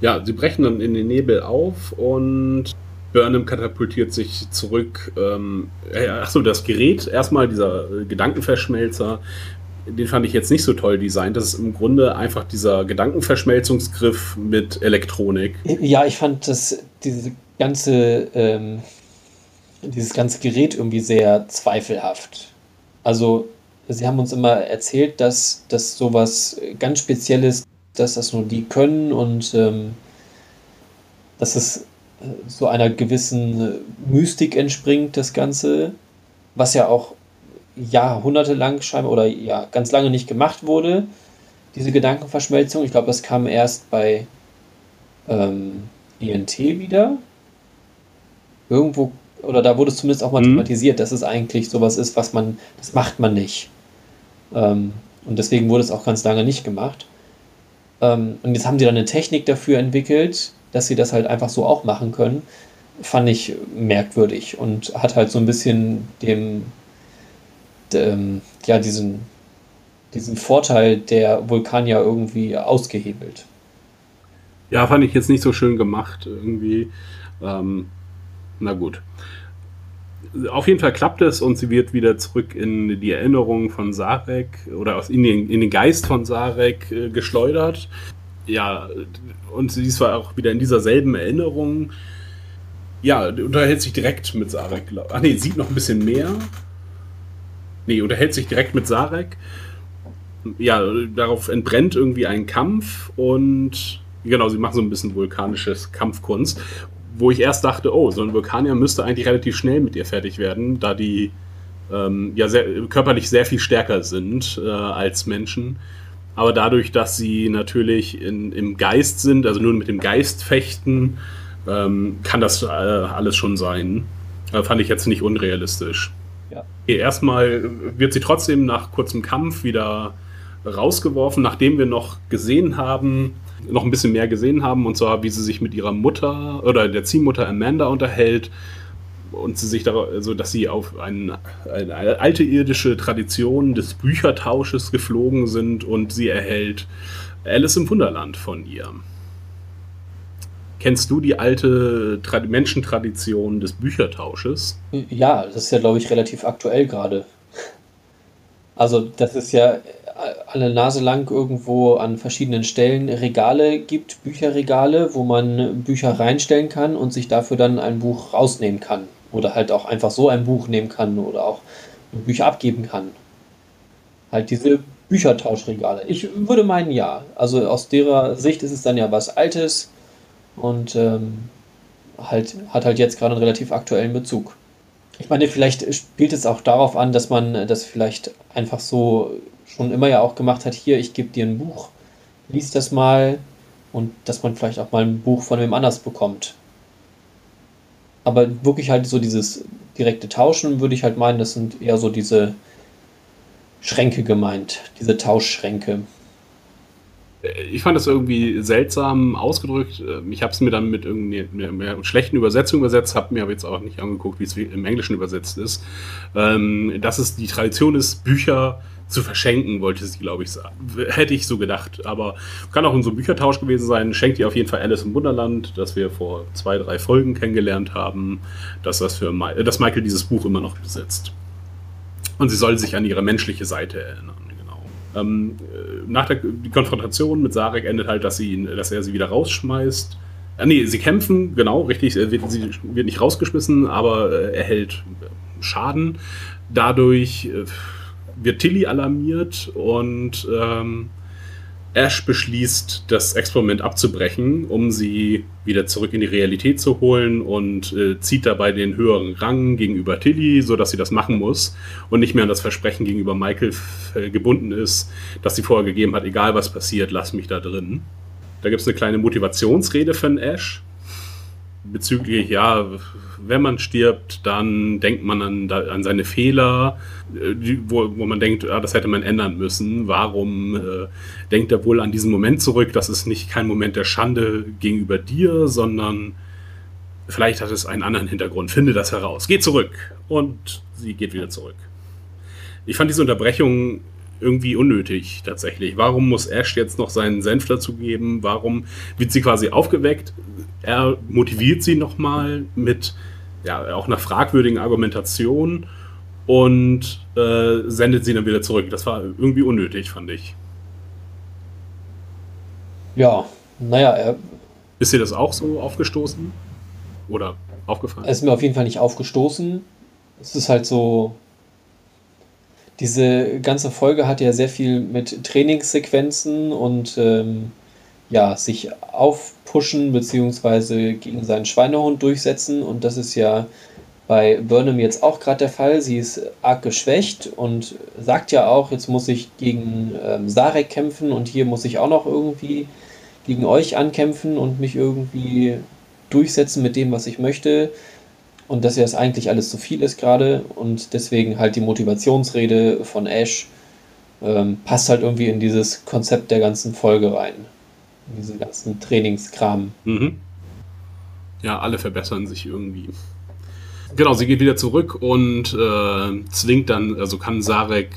Ja, sie brechen dann in den Nebel auf und Burnham katapultiert sich zurück. Ähm, äh, achso, das Gerät, erstmal dieser Gedankenverschmelzer, den fand ich jetzt nicht so toll designt. Das ist im Grunde einfach dieser Gedankenverschmelzungsgriff mit Elektronik. Ja, ich fand das, diese ganze, ähm, dieses ganze Gerät irgendwie sehr zweifelhaft. Also, sie haben uns immer erzählt, dass das sowas ganz Spezielles, dass das nur die können und ähm, dass es so einer gewissen Mystik entspringt, das Ganze, was ja auch jahrhundertelang scheinbar oder ja ganz lange nicht gemacht wurde, diese Gedankenverschmelzung. Ich glaube, das kam erst bei ähm, INT wieder. Irgendwo, oder da wurde es zumindest auch mal mhm. thematisiert, dass es eigentlich sowas ist, was man, das macht man nicht. Ähm, und deswegen wurde es auch ganz lange nicht gemacht. Ähm, und jetzt haben sie dann eine Technik dafür entwickelt, dass sie das halt einfach so auch machen können, fand ich merkwürdig und hat halt so ein bisschen dem, dem ja, diesen, diesen Vorteil der Vulkanier irgendwie ausgehebelt. Ja, fand ich jetzt nicht so schön gemacht irgendwie. Ähm, na gut. Auf jeden Fall klappt es und sie wird wieder zurück in die Erinnerung von Sarek oder in den, in den Geist von Sarek äh, geschleudert ja, und sie ist zwar auch wieder in dieser selben Erinnerung. Ja, unterhält sich direkt mit Sarek. Ach nee, sieht noch ein bisschen mehr. Nee, unterhält sich direkt mit Sarek. Ja, darauf entbrennt irgendwie ein Kampf und genau, sie machen so ein bisschen vulkanisches Kampfkunst, wo ich erst dachte, oh, so ein Vulkanier müsste eigentlich relativ schnell mit ihr fertig werden, da die ähm, ja sehr, körperlich sehr viel stärker sind äh, als Menschen. Aber dadurch, dass sie natürlich in, im Geist sind, also nur mit dem Geist fechten, ähm, kann das äh, alles schon sein. Äh, fand ich jetzt nicht unrealistisch. Ja. Okay, erstmal wird sie trotzdem nach kurzem Kampf wieder rausgeworfen, nachdem wir noch gesehen haben, noch ein bisschen mehr gesehen haben, und zwar wie sie sich mit ihrer Mutter oder der Ziehmutter Amanda unterhält und sie sich da, also dass sie auf ein, eine alte irdische Tradition des Büchertausches geflogen sind und sie erhält Alice im Wunderland von ihr. Kennst du die alte Tra Menschentradition des Büchertausches? Ja, das ist ja, glaube ich, relativ aktuell gerade. Also, das ist ja alle Nase lang irgendwo an verschiedenen Stellen Regale gibt, Bücherregale, wo man Bücher reinstellen kann und sich dafür dann ein Buch rausnehmen kann. Oder halt auch einfach so ein Buch nehmen kann oder auch Bücher abgeben kann. Halt diese Büchertauschregale. Ich würde meinen, ja. Also aus derer Sicht ist es dann ja was Altes und ähm, halt, hat halt jetzt gerade einen relativ aktuellen Bezug. Ich meine, vielleicht spielt es auch darauf an, dass man das vielleicht einfach so schon immer ja auch gemacht hat, hier, ich gebe dir ein Buch, lies das mal und dass man vielleicht auch mal ein Buch von wem anders bekommt. Aber wirklich halt so dieses direkte Tauschen, würde ich halt meinen, das sind eher so diese Schränke gemeint, diese Tauschschränke. Ich fand das irgendwie seltsam ausgedrückt. Ich habe es mir dann mit irgendeiner schlechten Übersetzung übersetzt, habe mir aber jetzt auch nicht angeguckt, wie es im Englischen übersetzt ist. Ähm, dass es die Tradition ist, Bücher zu verschenken, wollte sie, glaube ich, sagen. Hätte ich so gedacht. Aber kann auch einem Büchertausch gewesen sein. Schenkt ihr auf jeden Fall Alice im Wunderland, das wir vor zwei, drei Folgen kennengelernt haben, dass, das für Ma dass Michael dieses Buch immer noch besitzt. Und sie soll sich an ihre menschliche Seite erinnern. Genau. Ähm, äh, nach der die Konfrontation mit Sarek endet halt, dass, sie, dass er sie wieder rausschmeißt. Äh, nee, sie kämpfen, genau, richtig. Wird, sie wird nicht rausgeschmissen, aber äh, er hält Schaden. Dadurch äh, wird Tilly alarmiert und ähm, Ash beschließt, das Experiment abzubrechen, um sie wieder zurück in die Realität zu holen und äh, zieht dabei den höheren Rang gegenüber Tilly, sodass sie das machen muss und nicht mehr an das Versprechen gegenüber Michael äh, gebunden ist, das sie vorher gegeben hat, egal was passiert, lass mich da drin. Da gibt es eine kleine Motivationsrede von Ash, bezüglich, ja, wenn man stirbt, dann denkt man an, an seine Fehler, äh, wo, wo man denkt, ah, das hätte man ändern müssen. Warum äh, denkt er wohl an diesen Moment zurück? Das ist nicht kein Moment der Schande gegenüber dir, sondern vielleicht hat es einen anderen Hintergrund. Finde das heraus. Geh zurück. Und sie geht wieder zurück. Ich fand diese Unterbrechung irgendwie unnötig tatsächlich. Warum muss Ash jetzt noch seinen Senf dazu geben? Warum wird sie quasi aufgeweckt? Er motiviert sie nochmal mit ja, auch einer fragwürdigen Argumentation und äh, sendet sie dann wieder zurück. Das war irgendwie unnötig, fand ich. Ja, naja, er. Ist dir das auch so aufgestoßen? Oder aufgefallen? Es ist mir auf jeden Fall nicht aufgestoßen. Es ist halt so, diese ganze Folge hat ja sehr viel mit Trainingssequenzen und ähm, ja, sich aufpushen bzw. gegen seinen Schweinehund durchsetzen. Und das ist ja bei Burnham jetzt auch gerade der Fall. Sie ist arg geschwächt und sagt ja auch, jetzt muss ich gegen ähm, Sarek kämpfen und hier muss ich auch noch irgendwie gegen euch ankämpfen und mich irgendwie durchsetzen mit dem, was ich möchte und dass ja das eigentlich alles zu viel ist gerade und deswegen halt die Motivationsrede von Ash ähm, passt halt irgendwie in dieses Konzept der ganzen Folge rein. In diesen ganzen Trainingskram. Mhm. Ja, alle verbessern sich irgendwie. Genau, sie geht wieder zurück und äh, zwingt dann, also kann Sarek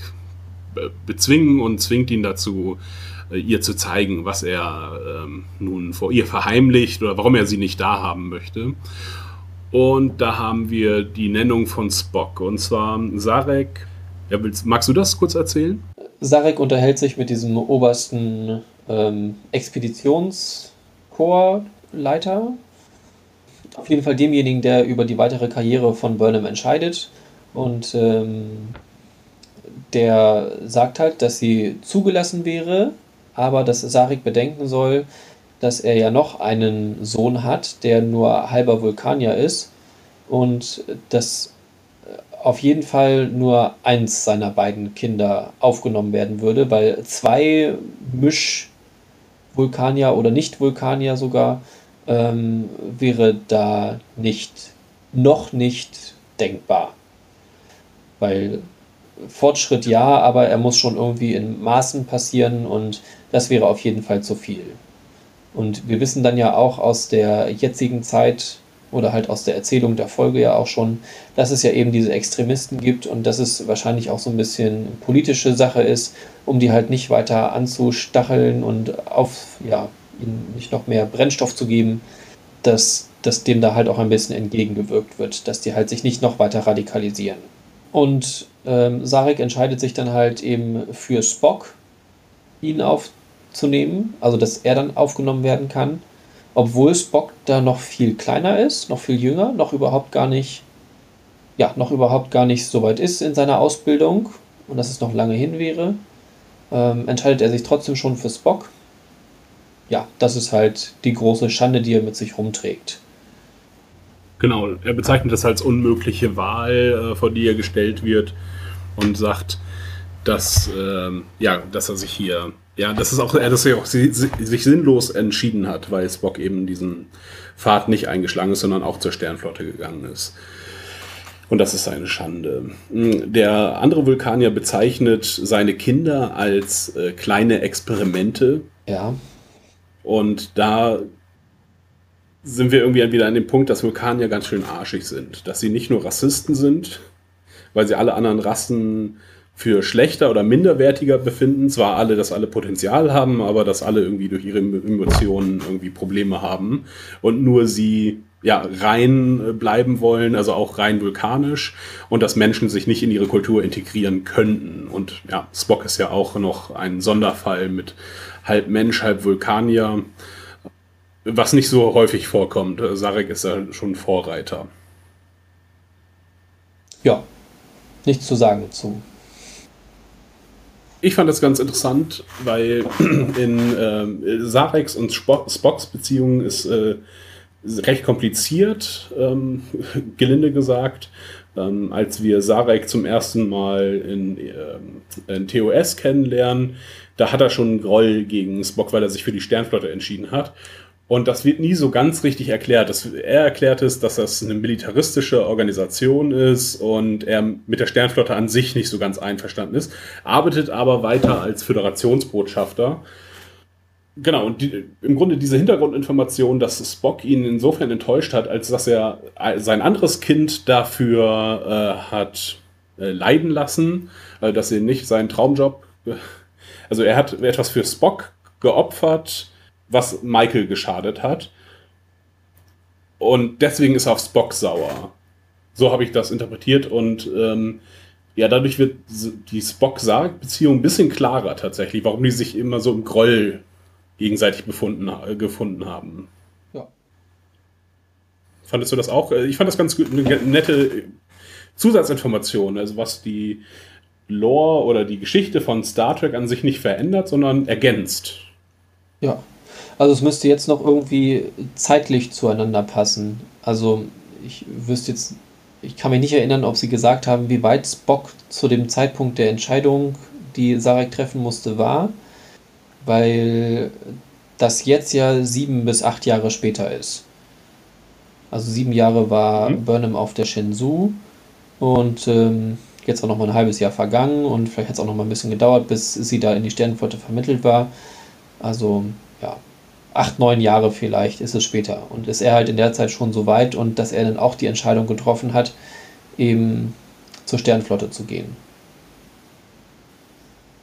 äh, bezwingen und zwingt ihn dazu, äh, ihr zu zeigen, was er ähm, nun vor ihr verheimlicht oder warum er sie nicht da haben möchte. Und da haben wir die Nennung von Spock. Und zwar Sarek. Ja, willst, magst du das kurz erzählen? Sarek unterhält sich mit diesem obersten ähm, Expeditionskorpsleiter. Auf jeden Fall demjenigen, der über die weitere Karriere von Burnham entscheidet. Und ähm, der sagt halt, dass sie zugelassen wäre, aber dass Sarek bedenken soll, dass er ja noch einen Sohn hat, der nur halber Vulkanier ist und dass äh, auf jeden Fall nur eins seiner beiden Kinder aufgenommen werden würde, weil zwei Misch-Vulkanier oder Nicht-Vulkanier sogar ähm, wäre da nicht, noch nicht denkbar. Weil Fortschritt ja, aber er muss schon irgendwie in Maßen passieren und das wäre auf jeden Fall zu viel. Und wir wissen dann ja auch aus der jetzigen Zeit oder halt aus der Erzählung der Folge ja auch schon, dass es ja eben diese Extremisten gibt und dass es wahrscheinlich auch so ein bisschen politische Sache ist, um die halt nicht weiter anzustacheln und auf, ja, ihnen nicht noch mehr Brennstoff zu geben, dass, dass dem da halt auch ein bisschen entgegengewirkt wird, dass die halt sich nicht noch weiter radikalisieren. Und ähm, Sarek entscheidet sich dann halt eben für Spock, ihn auf zu nehmen, also dass er dann aufgenommen werden kann, obwohl Spock da noch viel kleiner ist, noch viel jünger, noch überhaupt gar nicht, ja, noch überhaupt gar nicht so weit ist in seiner Ausbildung und dass es noch lange hin wäre, ähm, entscheidet er sich trotzdem schon für Spock. Ja, das ist halt die große Schande, die er mit sich rumträgt. Genau, er bezeichnet das als unmögliche Wahl, äh, vor die er gestellt wird und sagt, dass, ähm, ja, dass er sich hier, ja, das ist auch, er dass er auch si si sich sinnlos entschieden hat, weil Spock eben diesen Pfad nicht eingeschlagen ist, sondern auch zur Sternflotte gegangen ist. Und das ist eine Schande. Der andere Vulkanier bezeichnet seine Kinder als äh, kleine Experimente. Ja. Und da sind wir irgendwie wieder an dem Punkt, dass Vulkanier ganz schön arschig sind. Dass sie nicht nur Rassisten sind, weil sie alle anderen Rassen für schlechter oder minderwertiger befinden. Zwar alle, dass alle Potenzial haben, aber dass alle irgendwie durch ihre Emotionen irgendwie Probleme haben. Und nur sie ja, rein bleiben wollen, also auch rein vulkanisch und dass Menschen sich nicht in ihre Kultur integrieren könnten. Und ja, Spock ist ja auch noch ein Sonderfall mit halb Mensch, halb Vulkanier, was nicht so häufig vorkommt. Sarek ist ja schon Vorreiter. Ja, nichts zu sagen dazu. Ich fand das ganz interessant, weil in äh, Sareks und Spocks Beziehung ist äh, recht kompliziert, ähm, gelinde gesagt. Ähm, als wir Sarek zum ersten Mal in, ähm, in, TOS kennenlernen, da hat er schon einen Groll gegen Spock, weil er sich für die Sternflotte entschieden hat. Und das wird nie so ganz richtig erklärt. Das, er erklärt es, dass das eine militaristische Organisation ist und er mit der Sternflotte an sich nicht so ganz einverstanden ist, arbeitet aber weiter als Föderationsbotschafter Genau, und die, im Grunde diese Hintergrundinformation, dass Spock ihn insofern enttäuscht hat, als dass er sein anderes Kind dafür äh, hat äh, leiden lassen, äh, dass er nicht seinen Traumjob, also er hat etwas für Spock geopfert, was Michael geschadet hat. Und deswegen ist er auf Spock sauer. So habe ich das interpretiert und ähm, ja, dadurch wird die Spock-Sarg-Beziehung ein bisschen klarer tatsächlich, warum die sich immer so im Groll gegenseitig befunden, äh, gefunden haben. Ja. Fandest du das auch? Äh, ich fand das ganz gut, eine nette Zusatzinformation, also was die Lore oder die Geschichte von Star Trek an sich nicht verändert, sondern ergänzt. Ja. Also es müsste jetzt noch irgendwie zeitlich zueinander passen. Also ich wüsste jetzt, ich kann mich nicht erinnern, ob sie gesagt haben, wie weit Spock zu dem Zeitpunkt der Entscheidung, die Sarek treffen musste, war weil das jetzt ja sieben bis acht Jahre später ist. Also sieben Jahre war mhm. Burnham auf der Shenzhou und ähm, jetzt auch noch mal ein halbes Jahr vergangen und vielleicht hat es auch noch mal ein bisschen gedauert, bis sie da in die Sternenflotte vermittelt war. Also ja, acht, neun Jahre vielleicht ist es später. Und ist er halt in der Zeit schon so weit und dass er dann auch die Entscheidung getroffen hat, eben zur Sternenflotte zu gehen.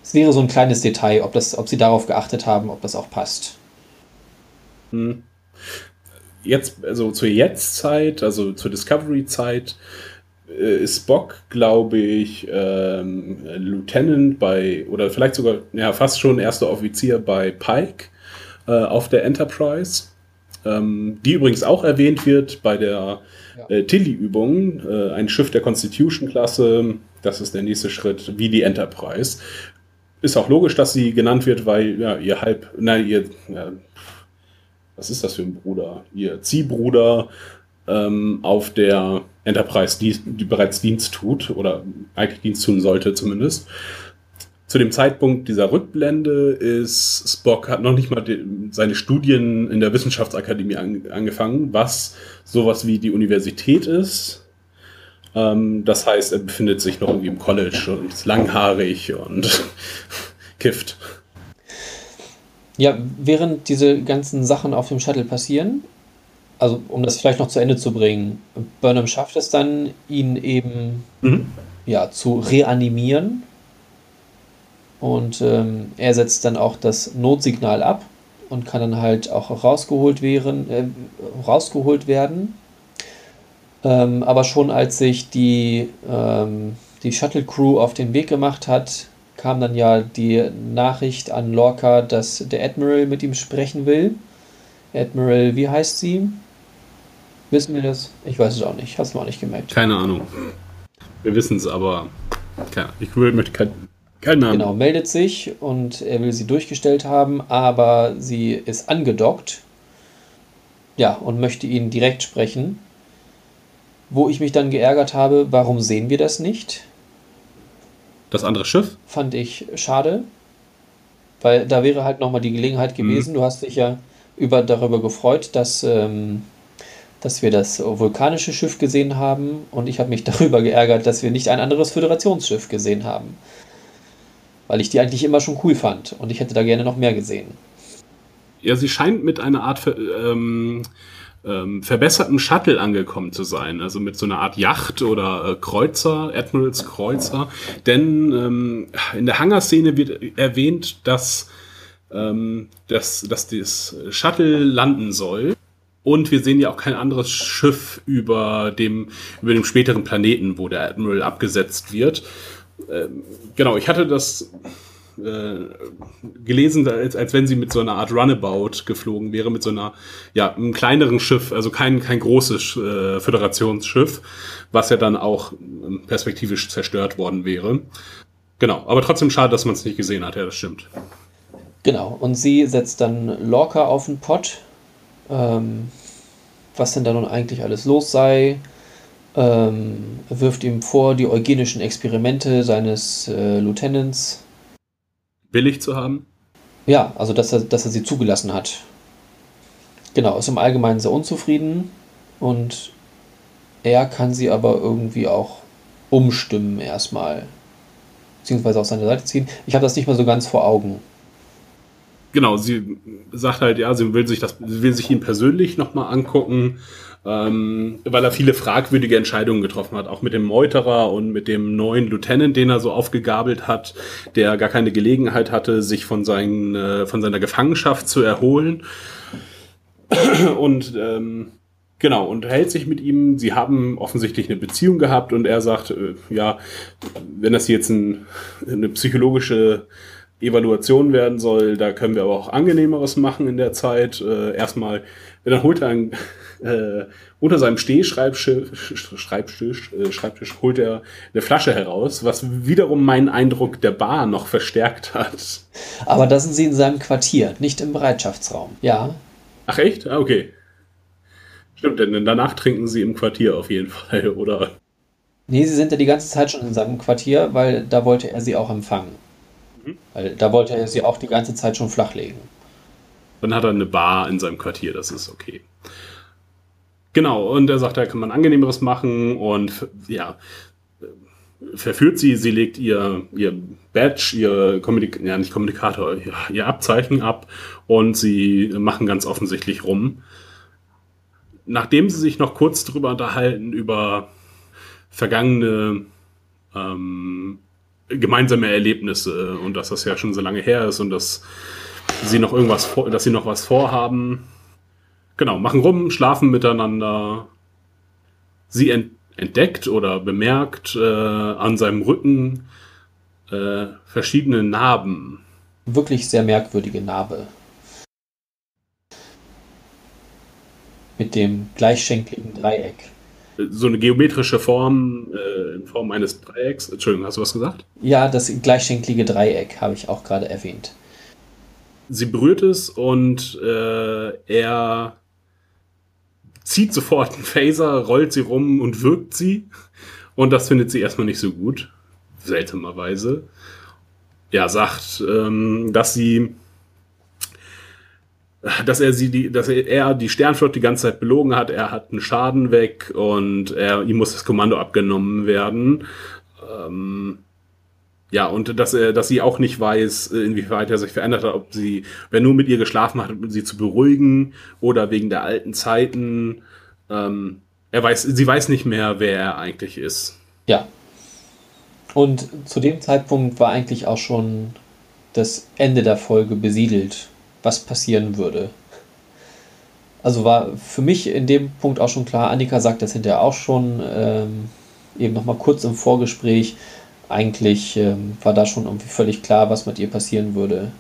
Es wäre so ein kleines Detail, ob, das, ob sie darauf geachtet haben, ob das auch passt. Hm. Jetzt, also zur Jetztzeit, also zur Discovery-Zeit, äh, ist Spock, glaube ich, ähm, Lieutenant bei, oder vielleicht sogar, ja, fast schon erster Offizier bei Pike äh, auf der Enterprise, ähm, die übrigens auch erwähnt wird bei der äh, Tilly-Übung, äh, ein Schiff der Constitution-Klasse, das ist der nächste Schritt, wie die Enterprise ist auch logisch, dass sie genannt wird, weil ja, ihr halb, nein, ihr, ja, was ist das für ein Bruder? Ihr Ziehbruder ähm, auf der Enterprise, die, die bereits Dienst tut oder eigentlich Dienst tun sollte zumindest. Zu dem Zeitpunkt dieser Rückblende ist Spock hat noch nicht mal die, seine Studien in der Wissenschaftsakademie an, angefangen, was sowas wie die Universität ist ähm, das heißt, er befindet sich noch irgendwie im College und ist langhaarig und kifft. Ja, während diese ganzen Sachen auf dem Shuttle passieren, also um das vielleicht noch zu Ende zu bringen, Burnham schafft es dann, ihn eben mhm. ja, zu reanimieren. Und ähm, er setzt dann auch das Notsignal ab und kann dann halt auch rausgeholt, werden, äh, rausgeholt werden. Ähm, aber schon als sich die, ähm, die Shuttle-Crew auf den Weg gemacht hat, kam dann ja die Nachricht an Lorca, dass der Admiral mit ihm sprechen will. Admiral, wie heißt sie? Wissen wir das? Ich weiß es auch nicht. Hast du auch nicht gemerkt. Keine Ahnung. Wir wissen es, aber ich möchte kein, keinen Namen. Genau, meldet sich und er will sie durchgestellt haben, aber sie ist angedockt. Ja, und möchte ihn direkt sprechen. Wo ich mich dann geärgert habe, warum sehen wir das nicht? Das andere Schiff? Fand ich schade. Weil da wäre halt nochmal die Gelegenheit gewesen. Du hast dich ja über, darüber gefreut, dass, ähm, dass wir das vulkanische Schiff gesehen haben. Und ich habe mich darüber geärgert, dass wir nicht ein anderes Föderationsschiff gesehen haben. Weil ich die eigentlich immer schon cool fand. Und ich hätte da gerne noch mehr gesehen. Ja, sie scheint mit einer Art ähm, ähm, verbesserten Shuttle angekommen zu sein. Also mit so einer Art Yacht oder äh, Kreuzer, Admirals Kreuzer. Denn ähm, in der Hangarszene wird erwähnt, dass, ähm, dass, dass das Shuttle landen soll. Und wir sehen ja auch kein anderes Schiff über dem, über dem späteren Planeten, wo der Admiral abgesetzt wird. Ähm, genau, ich hatte das äh, gelesen, als, als wenn sie mit so einer Art Runabout geflogen wäre, mit so einer, ja, einem kleineren Schiff, also kein, kein großes äh, Föderationsschiff, was ja dann auch ähm, perspektivisch zerstört worden wäre. Genau, aber trotzdem schade, dass man es nicht gesehen hat, ja, das stimmt. Genau, und sie setzt dann Lorca auf den Pott, ähm, was denn da nun eigentlich alles los sei, ähm, wirft ihm vor, die eugenischen Experimente seines äh, Lieutenants billig zu haben? Ja, also dass er, dass er sie zugelassen hat. Genau, ist im Allgemeinen sehr unzufrieden und er kann sie aber irgendwie auch umstimmen erstmal. Beziehungsweise auf seine Seite ziehen. Ich habe das nicht mehr so ganz vor Augen. Genau, sie sagt halt, ja, sie will sich das, sie will sich ihn persönlich nochmal angucken ähm, weil er viele fragwürdige Entscheidungen getroffen hat, auch mit dem Meuterer und mit dem neuen Lieutenant, den er so aufgegabelt hat, der gar keine Gelegenheit hatte, sich von, seinen, äh, von seiner Gefangenschaft zu erholen. Und ähm, Genau, und hält sich mit ihm. Sie haben offensichtlich eine Beziehung gehabt und er sagt, äh, ja, wenn das jetzt ein, eine psychologische Evaluation werden soll, da können wir aber auch angenehmeres machen in der Zeit. Äh, erstmal, dann holt er ein, äh, unter seinem Stehschreibtisch Schreibtisch, äh, Schreibtisch holt er eine Flasche heraus, was wiederum meinen Eindruck der Bar noch verstärkt hat. Aber da sind sie in seinem Quartier, nicht im Bereitschaftsraum. Ja. Ach echt? Ah, okay. Stimmt, denn danach trinken sie im Quartier auf jeden Fall, oder? Nee, sie sind ja die ganze Zeit schon in seinem Quartier, weil da wollte er sie auch empfangen. Mhm. Weil da wollte er sie auch die ganze Zeit schon flachlegen. Dann hat er eine Bar in seinem Quartier, das ist okay. Genau, und er sagt, da kann man angenehmeres machen und ja, verführt sie, sie legt ihr, ihr Badge, ihr Kommunik ja, nicht Kommunikator, ihr, Abzeichen ab und sie machen ganz offensichtlich rum. Nachdem sie sich noch kurz darüber unterhalten, über vergangene ähm, gemeinsame Erlebnisse und dass das ja schon so lange her ist und dass sie noch irgendwas dass sie noch was vorhaben, genau, machen rum, schlafen miteinander. Sie ent entdeckt oder bemerkt äh, an seinem Rücken äh, verschiedene Narben. Wirklich sehr merkwürdige Narbe. Mit dem gleichschenkligen Dreieck. So eine geometrische Form äh, in Form eines Dreiecks. Entschuldigung, hast du was gesagt? Ja, das gleichschenklige Dreieck habe ich auch gerade erwähnt. Sie berührt es und äh, er zieht sofort einen Phaser, rollt sie rum und wirkt sie. Und das findet sie erstmal nicht so gut. Seltsamerweise. Ja, sagt, ähm, dass sie dass er sie die, dass er die Sternflotte die ganze Zeit belogen hat, er hat einen Schaden weg und er, ihm muss das Kommando abgenommen werden. Ähm, ja, und dass er, dass sie auch nicht weiß, inwieweit er sich verändert hat, ob sie, wer nur mit ihr geschlafen hat, um sie zu beruhigen oder wegen der alten Zeiten. Ähm, er weiß, sie weiß nicht mehr, wer er eigentlich ist. Ja. Und zu dem Zeitpunkt war eigentlich auch schon das Ende der Folge besiedelt, was passieren würde. Also war für mich in dem Punkt auch schon klar, Annika sagt das hinterher auch schon, ähm, eben nochmal kurz im Vorgespräch, eigentlich ähm, war da schon irgendwie völlig klar, was mit ihr passieren würde.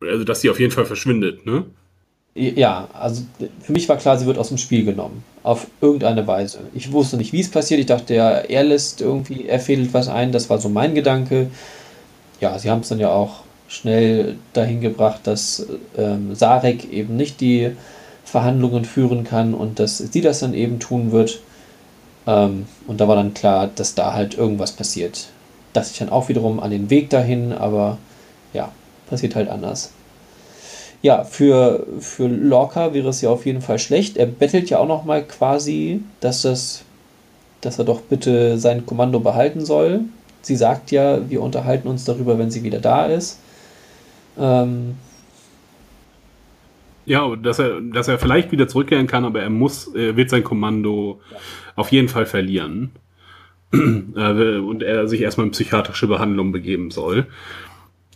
Also, dass sie auf jeden Fall verschwindet, ne? Ja, also für mich war klar, sie wird aus dem Spiel genommen. Auf irgendeine Weise. Ich wusste nicht, wie es passiert. Ich dachte, ja, er lässt irgendwie, er fädelt was ein. Das war so mein Gedanke. Ja, sie haben es dann ja auch schnell dahin gebracht, dass ähm, Sarek eben nicht die Verhandlungen führen kann und dass sie das dann eben tun wird. Ähm, und da war dann klar, dass da halt irgendwas passiert. Das ich dann auch wiederum an den Weg dahin, aber ja, passiert halt anders. Ja, für, für Lorca wäre es ja auf jeden Fall schlecht. Er bettelt ja auch noch mal quasi, dass, das, dass er doch bitte sein Kommando behalten soll. Sie sagt ja, wir unterhalten uns darüber, wenn sie wieder da ist. Ähm, ja, dass er, dass er vielleicht wieder zurückkehren kann, aber er muss, er wird sein Kommando ja. auf jeden Fall verlieren. Äh, und er sich erstmal in psychiatrische Behandlung begeben soll.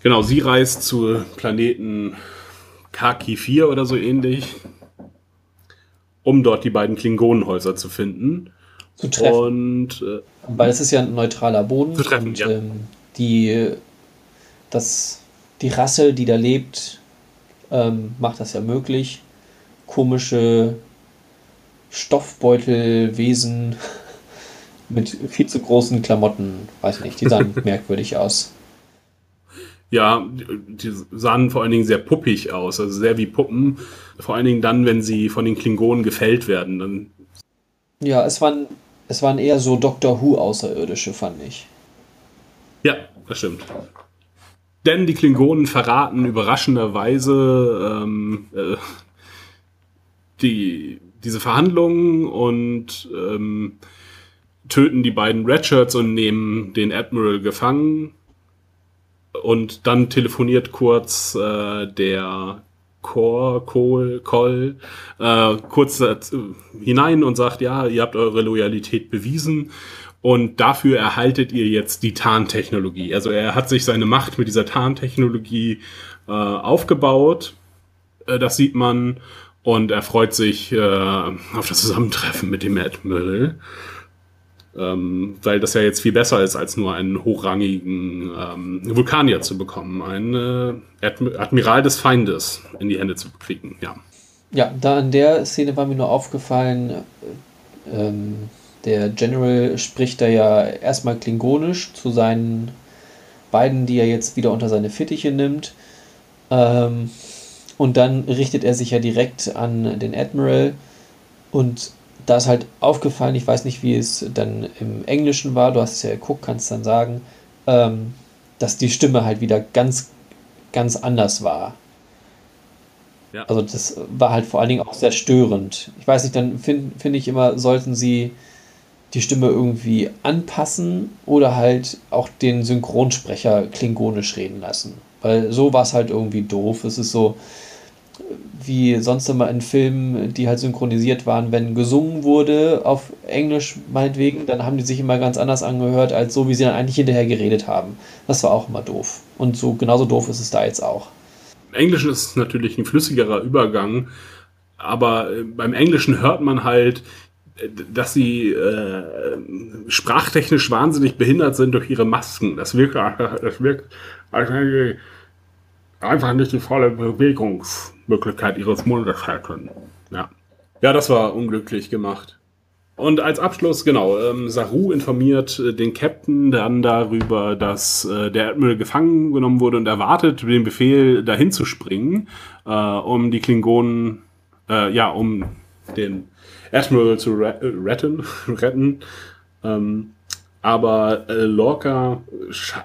Genau, sie reist zu Planeten Kaki 4 oder so ähnlich, um dort die beiden Klingonenhäuser zu finden. Zu treffen. Und, äh, Weil es ist ja ein neutraler Boden. Zu treffen, und, ja. Ähm, die, das, die Rasse, die da lebt, ähm, macht das ja möglich. Komische Stoffbeutelwesen mit viel zu großen Klamotten, weiß nicht, die sahen merkwürdig aus. Ja, die sahen vor allen Dingen sehr puppig aus, also sehr wie Puppen. Vor allen Dingen dann, wenn sie von den Klingonen gefällt werden. Dann ja, es waren, es waren eher so Doctor Who-Außerirdische, fand ich. Ja, das stimmt. Denn die Klingonen verraten überraschenderweise ähm, äh, die, diese Verhandlungen und ähm, töten die beiden Redshirts und nehmen den Admiral gefangen. Und dann telefoniert kurz äh, der Cor, Cole, Cole äh, kurz äh, hinein und sagt, ja, ihr habt eure Loyalität bewiesen und dafür erhaltet ihr jetzt die Tarntechnologie. Also er hat sich seine Macht mit dieser Tarntechnologie äh, aufgebaut. Äh, das sieht man. Und er freut sich äh, auf das Zusammentreffen mit dem Admiral. Ähm, weil das ja jetzt viel besser ist, als nur einen hochrangigen ähm, Vulkanier zu bekommen. Ein äh, Admiral des Feindes in die Hände zu kriegen, ja. Ja, da in der Szene war mir nur aufgefallen, äh, ähm, der General spricht da ja erstmal klingonisch zu seinen beiden, die er jetzt wieder unter seine Fittiche nimmt. Ähm, und dann richtet er sich ja direkt an den Admiral. Und da ist halt aufgefallen, ich weiß nicht, wie es dann im Englischen war, du hast es ja geguckt, kannst dann sagen, ähm, dass die Stimme halt wieder ganz, ganz anders war. Ja. Also das war halt vor allen Dingen auch sehr störend. Ich weiß nicht, dann finde find ich immer, sollten sie die Stimme irgendwie anpassen oder halt auch den Synchronsprecher klingonisch reden lassen. Weil so war es halt irgendwie doof. Es ist so wie sonst immer in Filmen, die halt synchronisiert waren, wenn gesungen wurde auf Englisch meinetwegen, dann haben die sich immer ganz anders angehört, als so, wie sie dann eigentlich hinterher geredet haben. Das war auch immer doof. Und so genauso doof ist es da jetzt auch. Im Englischen ist es natürlich ein flüssigerer Übergang, aber äh, beim Englischen hört man halt dass sie äh, sprachtechnisch wahnsinnig behindert sind durch ihre Masken. Das wirkt, das wirkt einfach nicht die volle Bewegungsmöglichkeit ihres Mundes hätten. Ja. ja, das war unglücklich gemacht. Und als Abschluss, genau, ähm, Saru informiert äh, den Captain dann darüber, dass äh, der Admiral gefangen genommen wurde und erwartet den Befehl, dahin zu springen, äh, um die Klingonen, äh, ja, um den Admiral zu äh, retten. retten. Ähm, aber äh, Lorca sche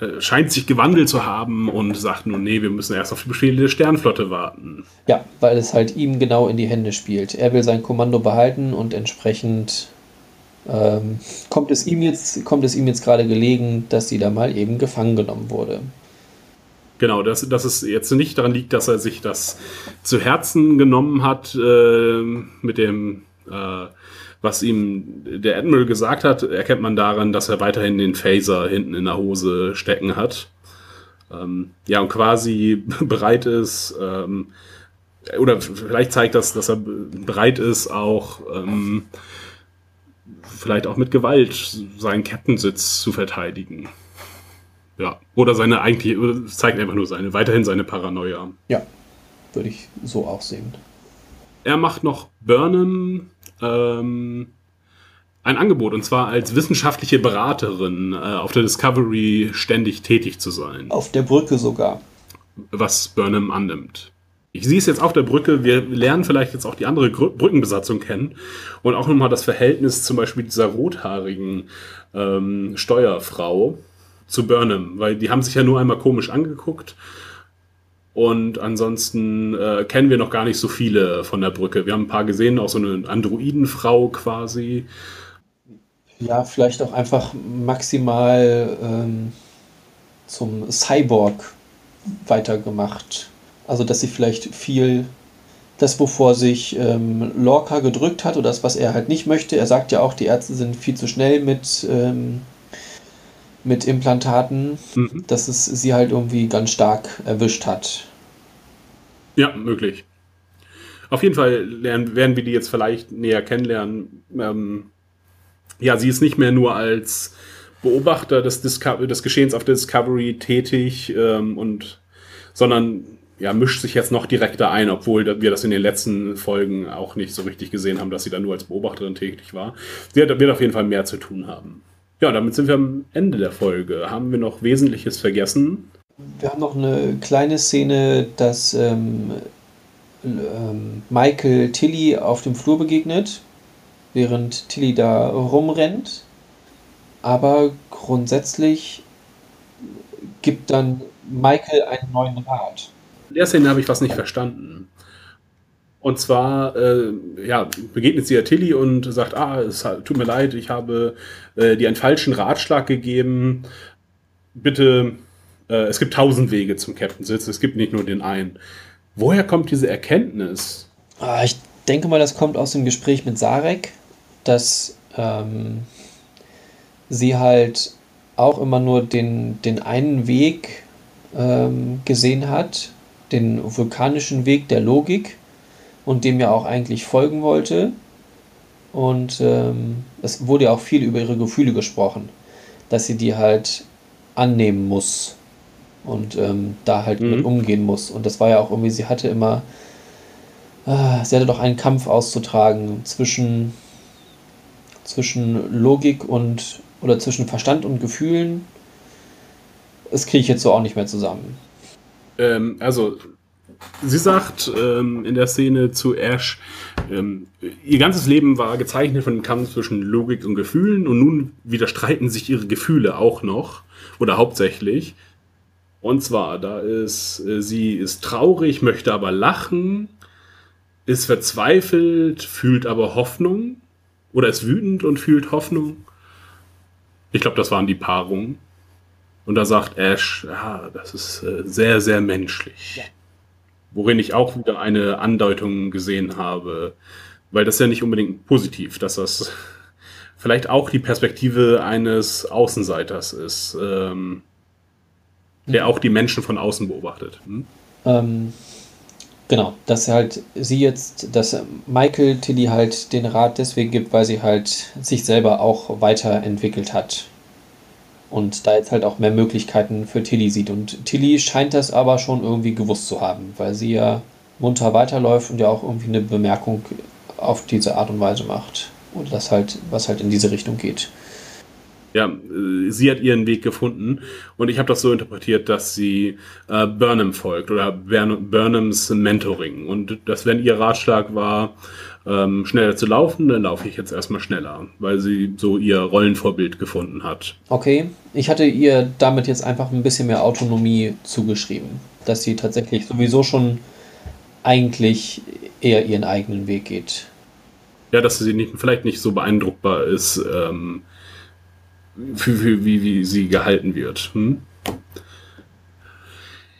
äh, scheint sich gewandelt zu haben und sagt nun, nee, wir müssen erst auf die Befehle der Sternflotte warten. Ja, weil es halt ihm genau in die Hände spielt. Er will sein Kommando behalten und entsprechend ähm, kommt es ihm jetzt, kommt es ihm jetzt gerade gelegen, dass sie da mal eben gefangen genommen wurde. Genau, dass, dass es jetzt nicht daran liegt, dass er sich das zu Herzen genommen hat äh, mit dem, äh, was ihm der Admiral gesagt hat, erkennt man daran, dass er weiterhin den Phaser hinten in der Hose stecken hat. Ähm, ja, und quasi bereit ist, ähm, oder vielleicht zeigt das, dass er bereit ist, auch ähm, vielleicht auch mit Gewalt seinen Captain-Sitz zu verteidigen. Ja, oder seine eigentlich, zeigt einfach nur seine, weiterhin seine Paranoia. Ja, würde ich so auch sehen. Er macht noch Burnham ähm, ein Angebot, und zwar als wissenschaftliche Beraterin äh, auf der Discovery ständig tätig zu sein. Auf der Brücke sogar. Was Burnham annimmt. Ich sehe es jetzt auf der Brücke, wir lernen vielleicht jetzt auch die andere Gr Brückenbesatzung kennen und auch nochmal das Verhältnis zum Beispiel dieser rothaarigen ähm, Steuerfrau zu Burnham, weil die haben sich ja nur einmal komisch angeguckt und ansonsten äh, kennen wir noch gar nicht so viele von der Brücke. Wir haben ein paar gesehen, auch so eine Androidenfrau quasi. Ja, vielleicht auch einfach maximal ähm, zum Cyborg weitergemacht. Also, dass sie vielleicht viel das, wovor sich ähm, Lorca gedrückt hat oder das, was er halt nicht möchte. Er sagt ja auch, die Ärzte sind viel zu schnell mit, ähm, mit Implantaten, mhm. dass es sie halt irgendwie ganz stark erwischt hat. Ja, möglich. Auf jeden Fall lernen, werden wir die jetzt vielleicht näher kennenlernen. Ähm, ja, sie ist nicht mehr nur als Beobachter des, Disco des Geschehens auf Discovery tätig ähm, und sondern ja, mischt sich jetzt noch direkter ein, obwohl wir das in den letzten Folgen auch nicht so richtig gesehen haben, dass sie da nur als Beobachterin tätig war. Sie wird auf jeden Fall mehr zu tun haben. Ja, damit sind wir am Ende der Folge. Haben wir noch Wesentliches vergessen? Wir haben noch eine kleine Szene, dass ähm, ähm, Michael Tilly auf dem Flur begegnet, während Tilly da rumrennt. Aber grundsätzlich gibt dann Michael einen neuen Rat. In der Szene habe ich was nicht verstanden. Und zwar äh, ja, begegnet sie Tilly und sagt, ah, es tut mir leid, ich habe äh, dir einen falschen Ratschlag gegeben. Bitte, äh, es gibt tausend Wege zum Captain Sitz, es gibt nicht nur den einen. Woher kommt diese Erkenntnis? Ah, ich denke mal, das kommt aus dem Gespräch mit Sarek, dass ähm, sie halt auch immer nur den, den einen Weg ähm, gesehen hat, den vulkanischen Weg der Logik und dem ja auch eigentlich folgen wollte. Und ähm, es wurde ja auch viel über ihre Gefühle gesprochen, dass sie die halt annehmen muss und ähm, da halt mhm. mit umgehen muss. Und das war ja auch irgendwie, sie hatte immer, äh, sie hatte doch einen Kampf auszutragen zwischen, zwischen Logik und, oder zwischen Verstand und Gefühlen. Das kriege ich jetzt so auch nicht mehr zusammen. Ähm, also sie sagt ähm, in der Szene zu Ash, ähm, ihr ganzes Leben war gezeichnet von dem Kampf zwischen Logik und Gefühlen und nun widerstreiten sich ihre Gefühle auch noch oder hauptsächlich. Und zwar, da ist, äh, sie ist traurig, möchte aber lachen, ist verzweifelt, fühlt aber Hoffnung oder ist wütend und fühlt Hoffnung. Ich glaube, das waren die Paarungen. Und da sagt Ash, ja, das ist äh, sehr, sehr menschlich. Ja. Worin ich auch wieder eine Andeutung gesehen habe, weil das ist ja nicht unbedingt positiv, dass das vielleicht auch die Perspektive eines Außenseiters ist, ähm, der mhm. auch die Menschen von außen beobachtet. Hm? Ähm, genau, dass halt sie jetzt, dass Michael Tilly halt den Rat deswegen gibt, weil sie halt sich selber auch weiterentwickelt hat und da jetzt halt auch mehr Möglichkeiten für Tilly sieht. Und Tilly scheint das aber schon irgendwie gewusst zu haben, weil sie ja munter weiterläuft und ja auch irgendwie eine Bemerkung auf diese Art und Weise macht. Und das halt, was halt in diese Richtung geht. Ja, äh, sie hat ihren Weg gefunden und ich habe das so interpretiert, dass sie äh, Burnham folgt oder Burnhams Mentoring. Und dass, wenn ihr Ratschlag war, ähm, schneller zu laufen, dann laufe ich jetzt erstmal schneller, weil sie so ihr Rollenvorbild gefunden hat. Okay, ich hatte ihr damit jetzt einfach ein bisschen mehr Autonomie zugeschrieben, dass sie tatsächlich sowieso schon eigentlich eher ihren eigenen Weg geht. Ja, dass sie nicht, vielleicht nicht so beeindruckbar ist, ähm, für, für, wie, wie sie gehalten wird. Hm?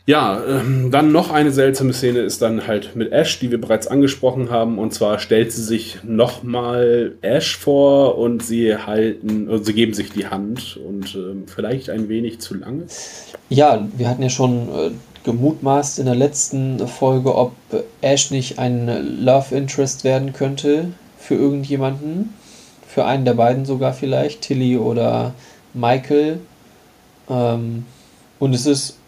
Ja, ähm, dann noch eine seltsame Szene ist dann halt mit Ash, die wir bereits angesprochen haben. Und zwar stellt sie sich nochmal Ash vor und sie halten, also sie geben sich die Hand und ähm, vielleicht ein wenig zu lange. Ja, wir hatten ja schon äh, gemutmaßt in der letzten Folge, ob Ash nicht ein Love Interest werden könnte für irgendjemanden. Für einen der beiden sogar vielleicht, Tilly oder Michael. Ähm, und es ist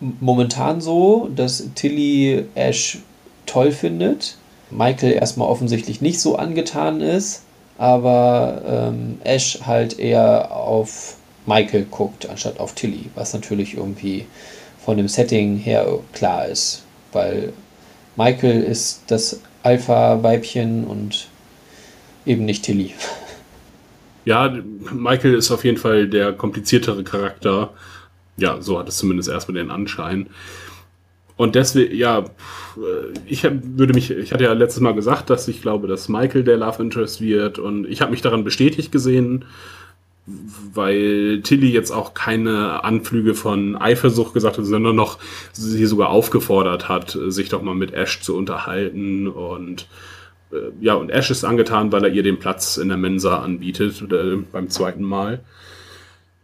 momentan so, dass Tilly Ash toll findet. Michael erstmal offensichtlich nicht so angetan ist, aber ähm, Ash halt eher auf Michael guckt, anstatt auf Tilly, was natürlich irgendwie von dem Setting her klar ist, weil Michael ist das Alpha-Weibchen und eben nicht Tilly. Ja, Michael ist auf jeden Fall der kompliziertere Charakter. Ja, so hat es zumindest erstmal den Anschein. Und deswegen, ja, ich würde mich, ich hatte ja letztes Mal gesagt, dass ich glaube, dass Michael der Love Interest wird und ich habe mich daran bestätigt gesehen, weil Tilly jetzt auch keine Anflüge von Eifersucht gesagt hat, sondern noch sie sogar aufgefordert hat, sich doch mal mit Ash zu unterhalten und äh, ja, und Ash ist angetan, weil er ihr den Platz in der Mensa anbietet äh, beim zweiten Mal.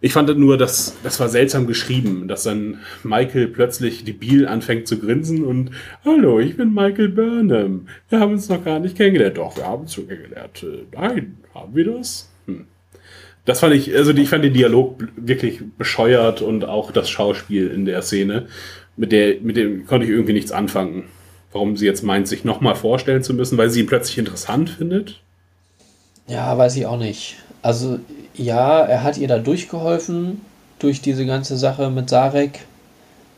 Ich fand nur, dass das war seltsam geschrieben, dass dann Michael plötzlich debil anfängt zu grinsen und Hallo, ich bin Michael Burnham. Wir haben uns noch gar nicht kennengelernt. Doch, wir haben uns schon kennengelernt. Äh, nein, haben wir das? Hm. Das fand ich, also ich fand den Dialog wirklich bescheuert und auch das Schauspiel in der Szene, mit der, mit dem konnte ich irgendwie nichts anfangen. Warum sie jetzt meint, sich nochmal vorstellen zu müssen, weil sie ihn plötzlich interessant findet? Ja, weiß ich auch nicht. Also ja, er hat ihr da durchgeholfen durch diese ganze Sache mit Sarek.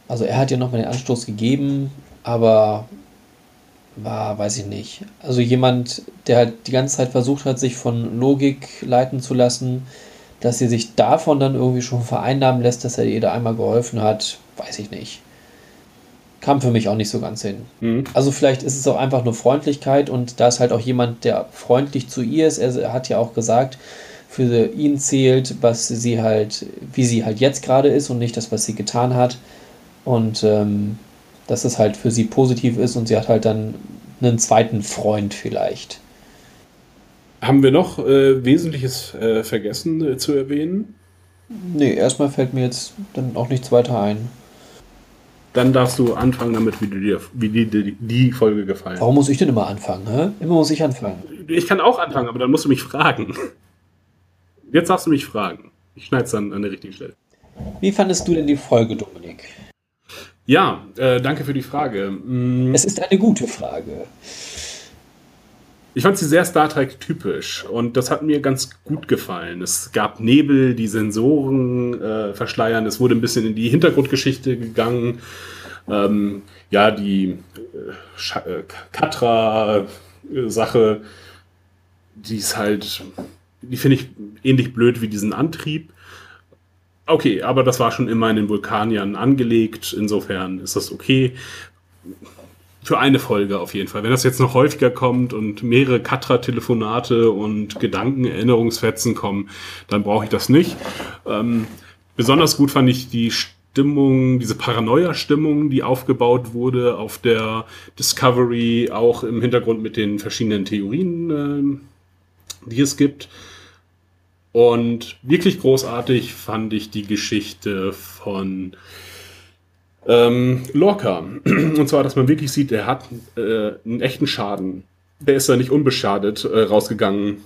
Also er hat ihr nochmal den Anstoß gegeben, aber war, weiß ich nicht. Also jemand, der halt die ganze Zeit versucht hat, sich von Logik leiten zu lassen, dass sie sich davon dann irgendwie schon vereinnahmen lässt, dass er ihr da einmal geholfen hat, weiß ich nicht. Kam für mich auch nicht so ganz hin. Mhm. Also vielleicht ist es auch einfach nur Freundlichkeit und da ist halt auch jemand, der freundlich zu ihr ist. Er hat ja auch gesagt, für ihn zählt, was sie halt, wie sie halt jetzt gerade ist und nicht das, was sie getan hat. Und ähm, dass es halt für sie positiv ist und sie hat halt dann einen zweiten Freund vielleicht. Haben wir noch äh, Wesentliches äh, vergessen äh, zu erwähnen? Nee, erstmal fällt mir jetzt dann auch nichts weiter ein. Dann darfst du anfangen damit, wie, dir, wie die, die, die Folge gefallen Warum muss ich denn immer anfangen? Hä? Immer muss ich anfangen. Ich kann auch anfangen, aber dann musst du mich fragen. Jetzt darfst du mich fragen. Ich schneide es dann an der richtigen Stelle. Wie fandest du denn die Folge, Dominik? Ja, äh, danke für die Frage. Mm. Es ist eine gute Frage. Ich fand sie sehr Star Trek typisch und das hat mir ganz gut gefallen. Es gab Nebel, die Sensoren äh, verschleiern. Es wurde ein bisschen in die Hintergrundgeschichte gegangen. Ähm, ja, die äh, äh Katra-Sache, die ist halt die finde ich ähnlich blöd wie diesen Antrieb. Okay, aber das war schon immer in den Vulkaniern angelegt. Insofern ist das okay. Für eine Folge auf jeden Fall. Wenn das jetzt noch häufiger kommt und mehrere Katra-Telefonate und Gedankenerinnerungsfetzen kommen, dann brauche ich das nicht. Ähm, besonders gut fand ich die Stimmung, diese Paranoia-Stimmung, die aufgebaut wurde auf der Discovery, auch im Hintergrund mit den verschiedenen Theorien, äh, die es gibt. Und wirklich großartig fand ich die Geschichte von ähm, Lorca. Und zwar, dass man wirklich sieht, der hat äh, einen echten Schaden. Der ist ja nicht unbeschadet äh, rausgegangen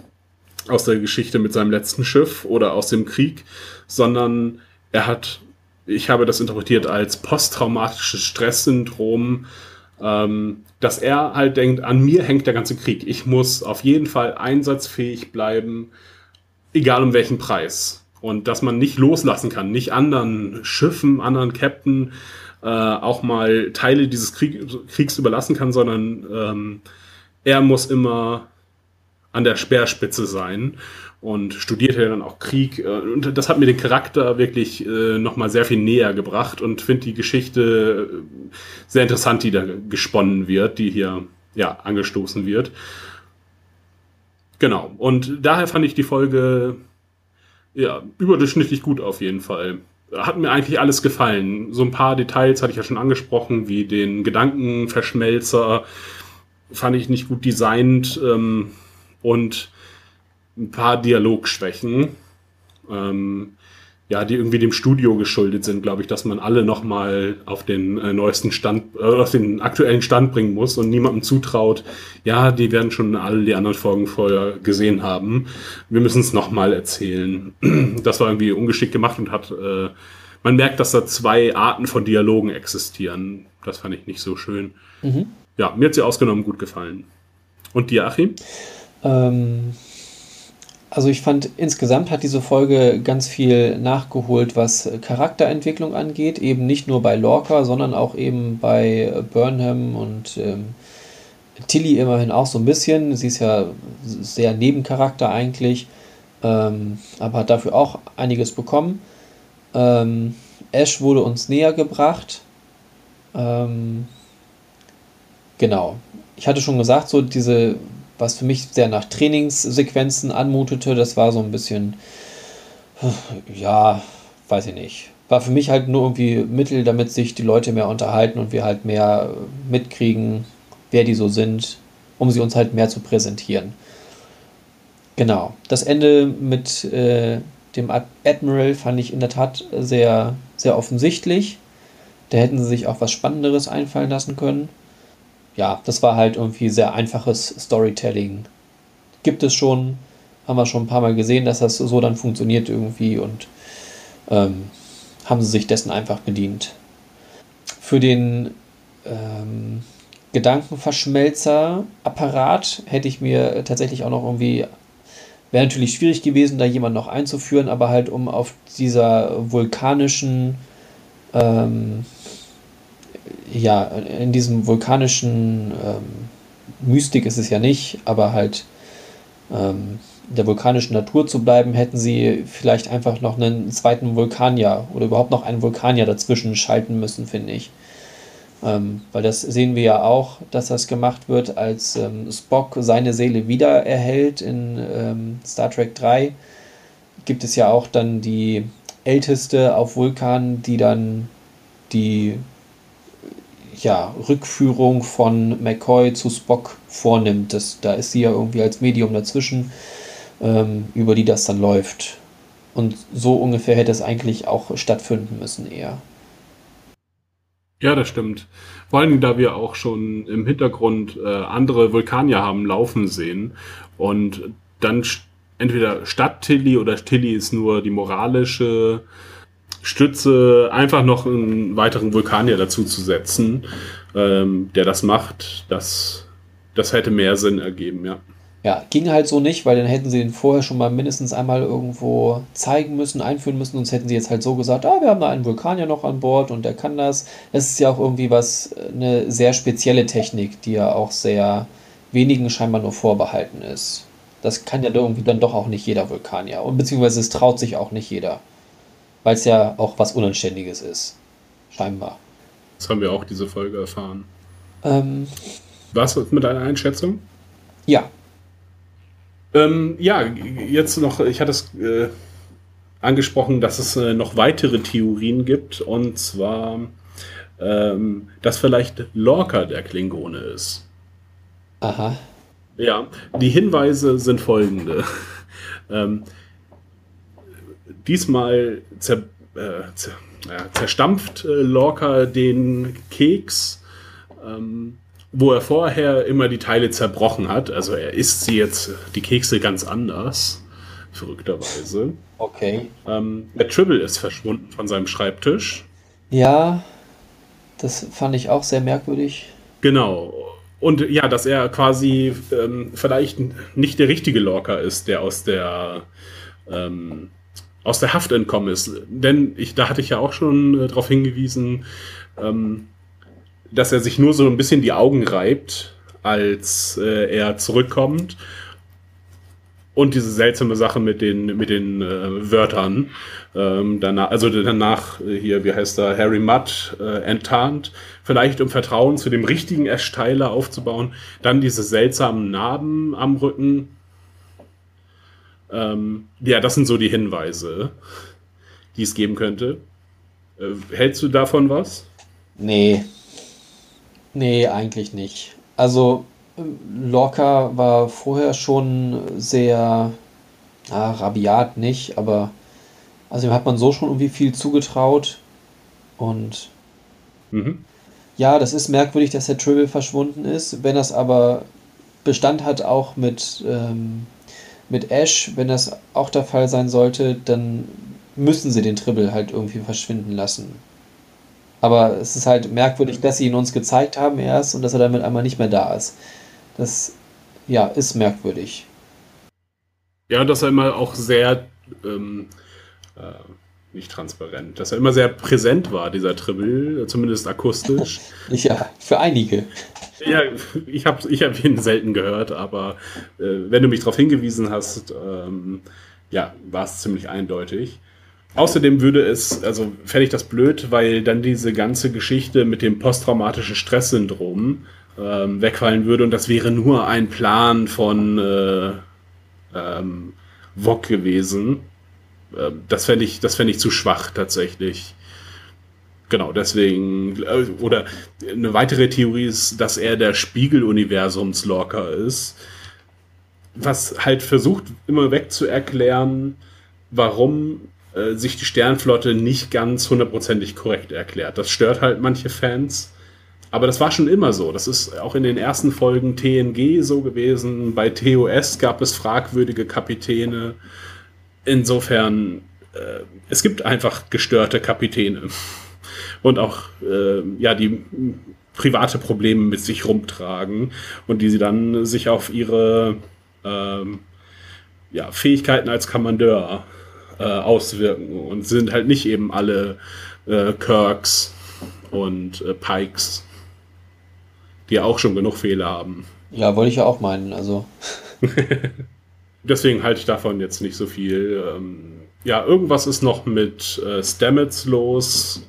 aus der Geschichte mit seinem letzten Schiff oder aus dem Krieg, sondern er hat, ich habe das interpretiert als posttraumatisches Stresssyndrom, ähm, dass er halt denkt, an mir hängt der ganze Krieg. Ich muss auf jeden Fall einsatzfähig bleiben egal um welchen Preis. Und dass man nicht loslassen kann, nicht anderen Schiffen, anderen Captain äh, auch mal Teile dieses Krieg, Kriegs überlassen kann, sondern ähm, er muss immer an der Speerspitze sein und studiert ja dann auch Krieg. Äh, und das hat mir den Charakter wirklich äh, nochmal sehr viel näher gebracht und finde die Geschichte äh, sehr interessant, die da gesponnen wird, die hier ja angestoßen wird. Genau. Und daher fand ich die Folge ja überdurchschnittlich gut auf jeden Fall. Hat mir eigentlich alles gefallen. So ein paar Details hatte ich ja schon angesprochen, wie den Gedankenverschmelzer. Fand ich nicht gut designt ähm, und ein paar Dialogschwächen. Ähm, ja, die irgendwie dem Studio geschuldet sind, glaube ich, dass man alle nochmal auf den äh, neuesten Stand, äh, auf den aktuellen Stand bringen muss und niemandem zutraut, ja, die werden schon alle die anderen Folgen vorher gesehen haben. Wir müssen es nochmal erzählen. Das war irgendwie ungeschickt gemacht und hat, äh, man merkt, dass da zwei Arten von Dialogen existieren. Das fand ich nicht so schön. Mhm. Ja, mir hat sie ausgenommen gut gefallen. Und dir, Achim? Ähm, also ich fand, insgesamt hat diese Folge ganz viel nachgeholt, was Charakterentwicklung angeht. Eben nicht nur bei Lorca, sondern auch eben bei Burnham und ähm, Tilly immerhin auch so ein bisschen. Sie ist ja sehr Nebencharakter eigentlich, ähm, aber hat dafür auch einiges bekommen. Ähm, Ash wurde uns näher gebracht. Ähm, genau. Ich hatte schon gesagt, so diese, was für mich sehr nach Trainingssequenzen anmutete, das war so ein bisschen, ja, weiß ich nicht. War für mich halt nur irgendwie Mittel, damit sich die Leute mehr unterhalten und wir halt mehr mitkriegen, wer die so sind, um sie uns halt mehr zu präsentieren. Genau. Das Ende mit äh, dem Admiral fand ich in der Tat sehr, sehr offensichtlich. Da hätten sie sich auch was Spannenderes einfallen lassen können. Ja, das war halt irgendwie sehr einfaches Storytelling. Gibt es schon, haben wir schon ein paar Mal gesehen, dass das so dann funktioniert irgendwie und ähm, haben sie sich dessen einfach bedient. Für den ähm, Gedankenverschmelzer-Apparat hätte ich mir tatsächlich auch noch irgendwie, wäre natürlich schwierig gewesen, da jemand noch einzuführen, aber halt um auf dieser vulkanischen, ähm, ja, in diesem vulkanischen ähm, Mystik ist es ja nicht, aber halt ähm, der vulkanischen Natur zu bleiben, hätten sie vielleicht einfach noch einen zweiten Vulkanier oder überhaupt noch einen Vulkanier dazwischen schalten müssen, finde ich. Ähm, weil das sehen wir ja auch, dass das gemacht wird, als ähm, Spock seine Seele wieder erhält in ähm, Star Trek 3. Gibt es ja auch dann die Älteste auf Vulkan, die dann die ja, Rückführung von McCoy zu Spock vornimmt. Das, da ist sie ja irgendwie als Medium dazwischen, ähm, über die das dann läuft. Und so ungefähr hätte es eigentlich auch stattfinden müssen eher. Ja, das stimmt. Vor allem, da wir auch schon im Hintergrund äh, andere Vulkanier haben laufen sehen und dann entweder statt Tilly oder Tilly ist nur die moralische Stütze, einfach noch einen weiteren Vulkanier dazu zu setzen, ähm, der das macht, das, das hätte mehr Sinn ergeben, ja. Ja, ging halt so nicht, weil dann hätten sie den vorher schon mal mindestens einmal irgendwo zeigen müssen, einführen müssen, sonst hätten sie jetzt halt so gesagt, ah, wir haben da einen Vulkanier noch an Bord und der kann das. Das ist ja auch irgendwie was, eine sehr spezielle Technik, die ja auch sehr wenigen scheinbar nur vorbehalten ist. Das kann ja irgendwie dann doch auch nicht jeder Vulkanier. Und beziehungsweise es traut sich auch nicht jeder. Weil es ja auch was Unanständiges ist. Scheinbar. Das haben wir auch diese Folge erfahren. Ähm, Was mit deiner Einschätzung? ja, Ähm, ja, jetzt noch, ich hatte es äh, angesprochen, dass es äh, noch weitere Theorien gibt, und zwar, ähm, dass vielleicht Lorca der Klingone ist. aha. Ja, die Hinweise sind folgende. ähm, diesmal zer, äh, zer, ja, zerstampft äh, Lorca den Keks, ähm, wo er vorher immer die Teile zerbrochen hat. Also er isst sie jetzt, die Kekse ganz anders, verrückterweise. Okay. Ähm, der Tribble ist verschwunden von seinem Schreibtisch. Ja, das fand ich auch sehr merkwürdig. Genau. Und ja, dass er quasi ähm, vielleicht nicht der richtige Lorca ist, der aus der ähm, aus der Haft entkommen ist. Denn ich, da hatte ich ja auch schon äh, darauf hingewiesen, ähm, dass er sich nur so ein bisschen die Augen reibt, als äh, er zurückkommt. Und diese seltsame Sache mit den, mit den äh, Wörtern. Ähm, danach, also danach äh, hier, wie heißt er, Harry Mudd äh, enttarnt. Vielleicht um Vertrauen zu dem richtigen Tyler aufzubauen. Dann diese seltsamen Narben am Rücken. Ähm, ja, das sind so die Hinweise, die es geben könnte. Äh, hältst du davon was? Nee. Nee, eigentlich nicht. Also, Lorca war vorher schon sehr, ah, rabiat nicht, aber also ihm hat man so schon irgendwie viel zugetraut. Und Mhm. ja, das ist merkwürdig, dass der Tribble verschwunden ist. Wenn das aber Bestand hat, auch mit, ähm, mit Ash, wenn das auch der Fall sein sollte, dann müssen sie den Tribble halt irgendwie verschwinden lassen. Aber es ist halt merkwürdig, dass sie ihn uns gezeigt haben erst und dass er damit einmal nicht mehr da ist. Das, ja, ist merkwürdig. Ja, dass er immer auch sehr, ähm, äh, nicht transparent, dass er immer sehr präsent war, dieser Tribble, zumindest akustisch. ja, für einige. Ja, ich habe ich hab ihn selten gehört, aber äh, wenn du mich darauf hingewiesen hast, ähm, ja, war es ziemlich eindeutig. Außerdem würde es, also fände ich das blöd, weil dann diese ganze Geschichte mit dem posttraumatischen Stresssyndrom ähm, wegfallen würde und das wäre nur ein Plan von äh, ähm, VOG gewesen. Ähm, das fände ich, das fände ich zu schwach tatsächlich. Genau, deswegen, äh, oder eine weitere Theorie ist, dass er der Spiegel-Universums-Lorca ist, was halt versucht, immer wegzuerklären, warum äh, sich die Sternflotte nicht ganz hundertprozentig korrekt erklärt. Das stört halt manche Fans. Aber das war schon immer so. Das ist auch in den ersten Folgen TNG so gewesen. Bei TOS gab es fragwürdige Kapitäne. Insofern, äh, es gibt einfach gestörte Kapitäne. Und auch, äh, ja, die private Probleme mit sich rumtragen und die sie dann sich auf ihre ähm, ja, Fähigkeiten als Kommandeur äh, auswirken und sind halt nicht eben alle äh, Kirks und äh, Pikes, die auch schon genug Fehler haben. Ja, wollte ich ja auch meinen, also. Deswegen halte ich davon jetzt nicht so viel. Ähm, ja, irgendwas ist noch mit äh, Stamets los.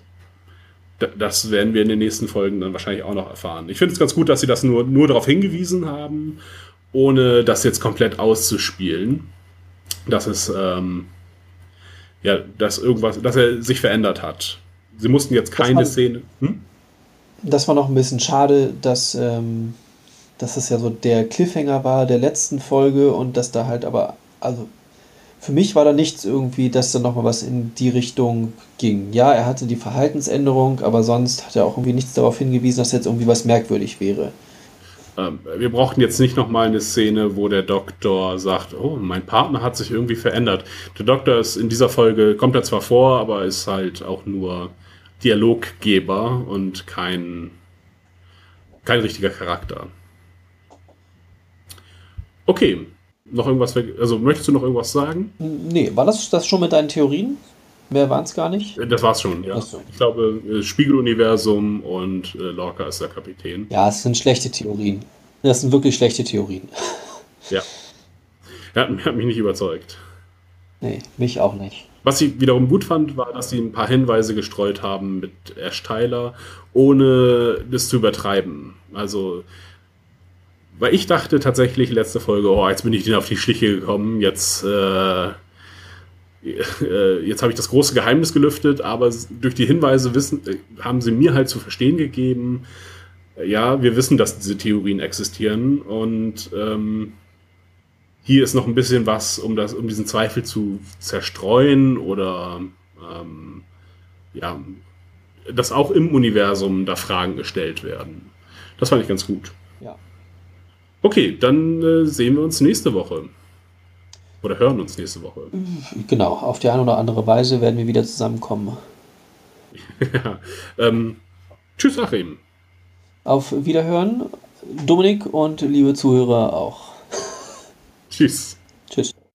D das werden wir in den nächsten Folgen dann wahrscheinlich auch noch erfahren. Ich finde es ganz gut, dass sie das nur, nur darauf hingewiesen haben, ohne das jetzt komplett auszuspielen. Dass es, ähm, ja, dass irgendwas, dass er sich verändert hat. Sie mussten jetzt keine Szene. Hm? Das war noch ein bisschen schade, dass, ähm, dass es ja so der Cliffhanger war der letzten Folge und dass da halt aber, also für mich war da nichts irgendwie, dass da nochmal was in die Richtung ging. Ja, er hatte die Verhaltensänderung, aber sonst hat er auch irgendwie nichts darauf hingewiesen, dass jetzt irgendwie was merkwürdig wäre. Ähm, wir brauchten jetzt nicht nochmal eine Szene, wo der Doktor sagt, oh, mein Partner hat sich irgendwie verändert. Der Doktor ist in dieser Folge, kommt er zwar vor, aber ist halt auch nur Dialoggeber und kein, kein richtiger Charakter. Okay, noch irgendwas, also möchtest du noch irgendwas sagen? Nee, war das das schon mit deinen Theorien? Mehr waren es gar nicht? Das war's schon, ja. So. Ich glaube, äh, Spiegeluniversum und äh, Lorca ist der Kapitän. Ja, es sind schlechte Theorien. Das sind wirklich schlechte Theorien. Ja. Er hat, hat mich nicht überzeugt. Nee, mich auch nicht. Was ich wiederum gut fand, war, dass sie ein paar Hinweise gestreut haben mit Ash Tyler, ohne das zu übertreiben. Also, weil ich dachte tatsächlich letzte Folge, oh, jetzt bin ich denen auf die Schliche gekommen, jetzt, äh, äh, jetzt habe ich das große Geheimnis gelüftet, aber durch die Hinweise wissen, haben sie mir halt zu verstehen gegeben, ja, wir wissen, dass diese Theorien existieren und ähm, hier ist noch ein bisschen was, um, das, um diesen Zweifel zu zerstreuen oder ähm, ja, dass auch im Universum da Fragen gestellt werden. Das fand ich ganz gut. Okay, dann äh, sehen wir uns nächste Woche. Oder hören uns nächste Woche. Genau, auf die eine oder andere Weise werden wir wieder zusammenkommen. ja, ähm, tschüss, Achim. Auf Wiederhören, Dominik und liebe Zuhörer auch. Tschüss. Tschüss.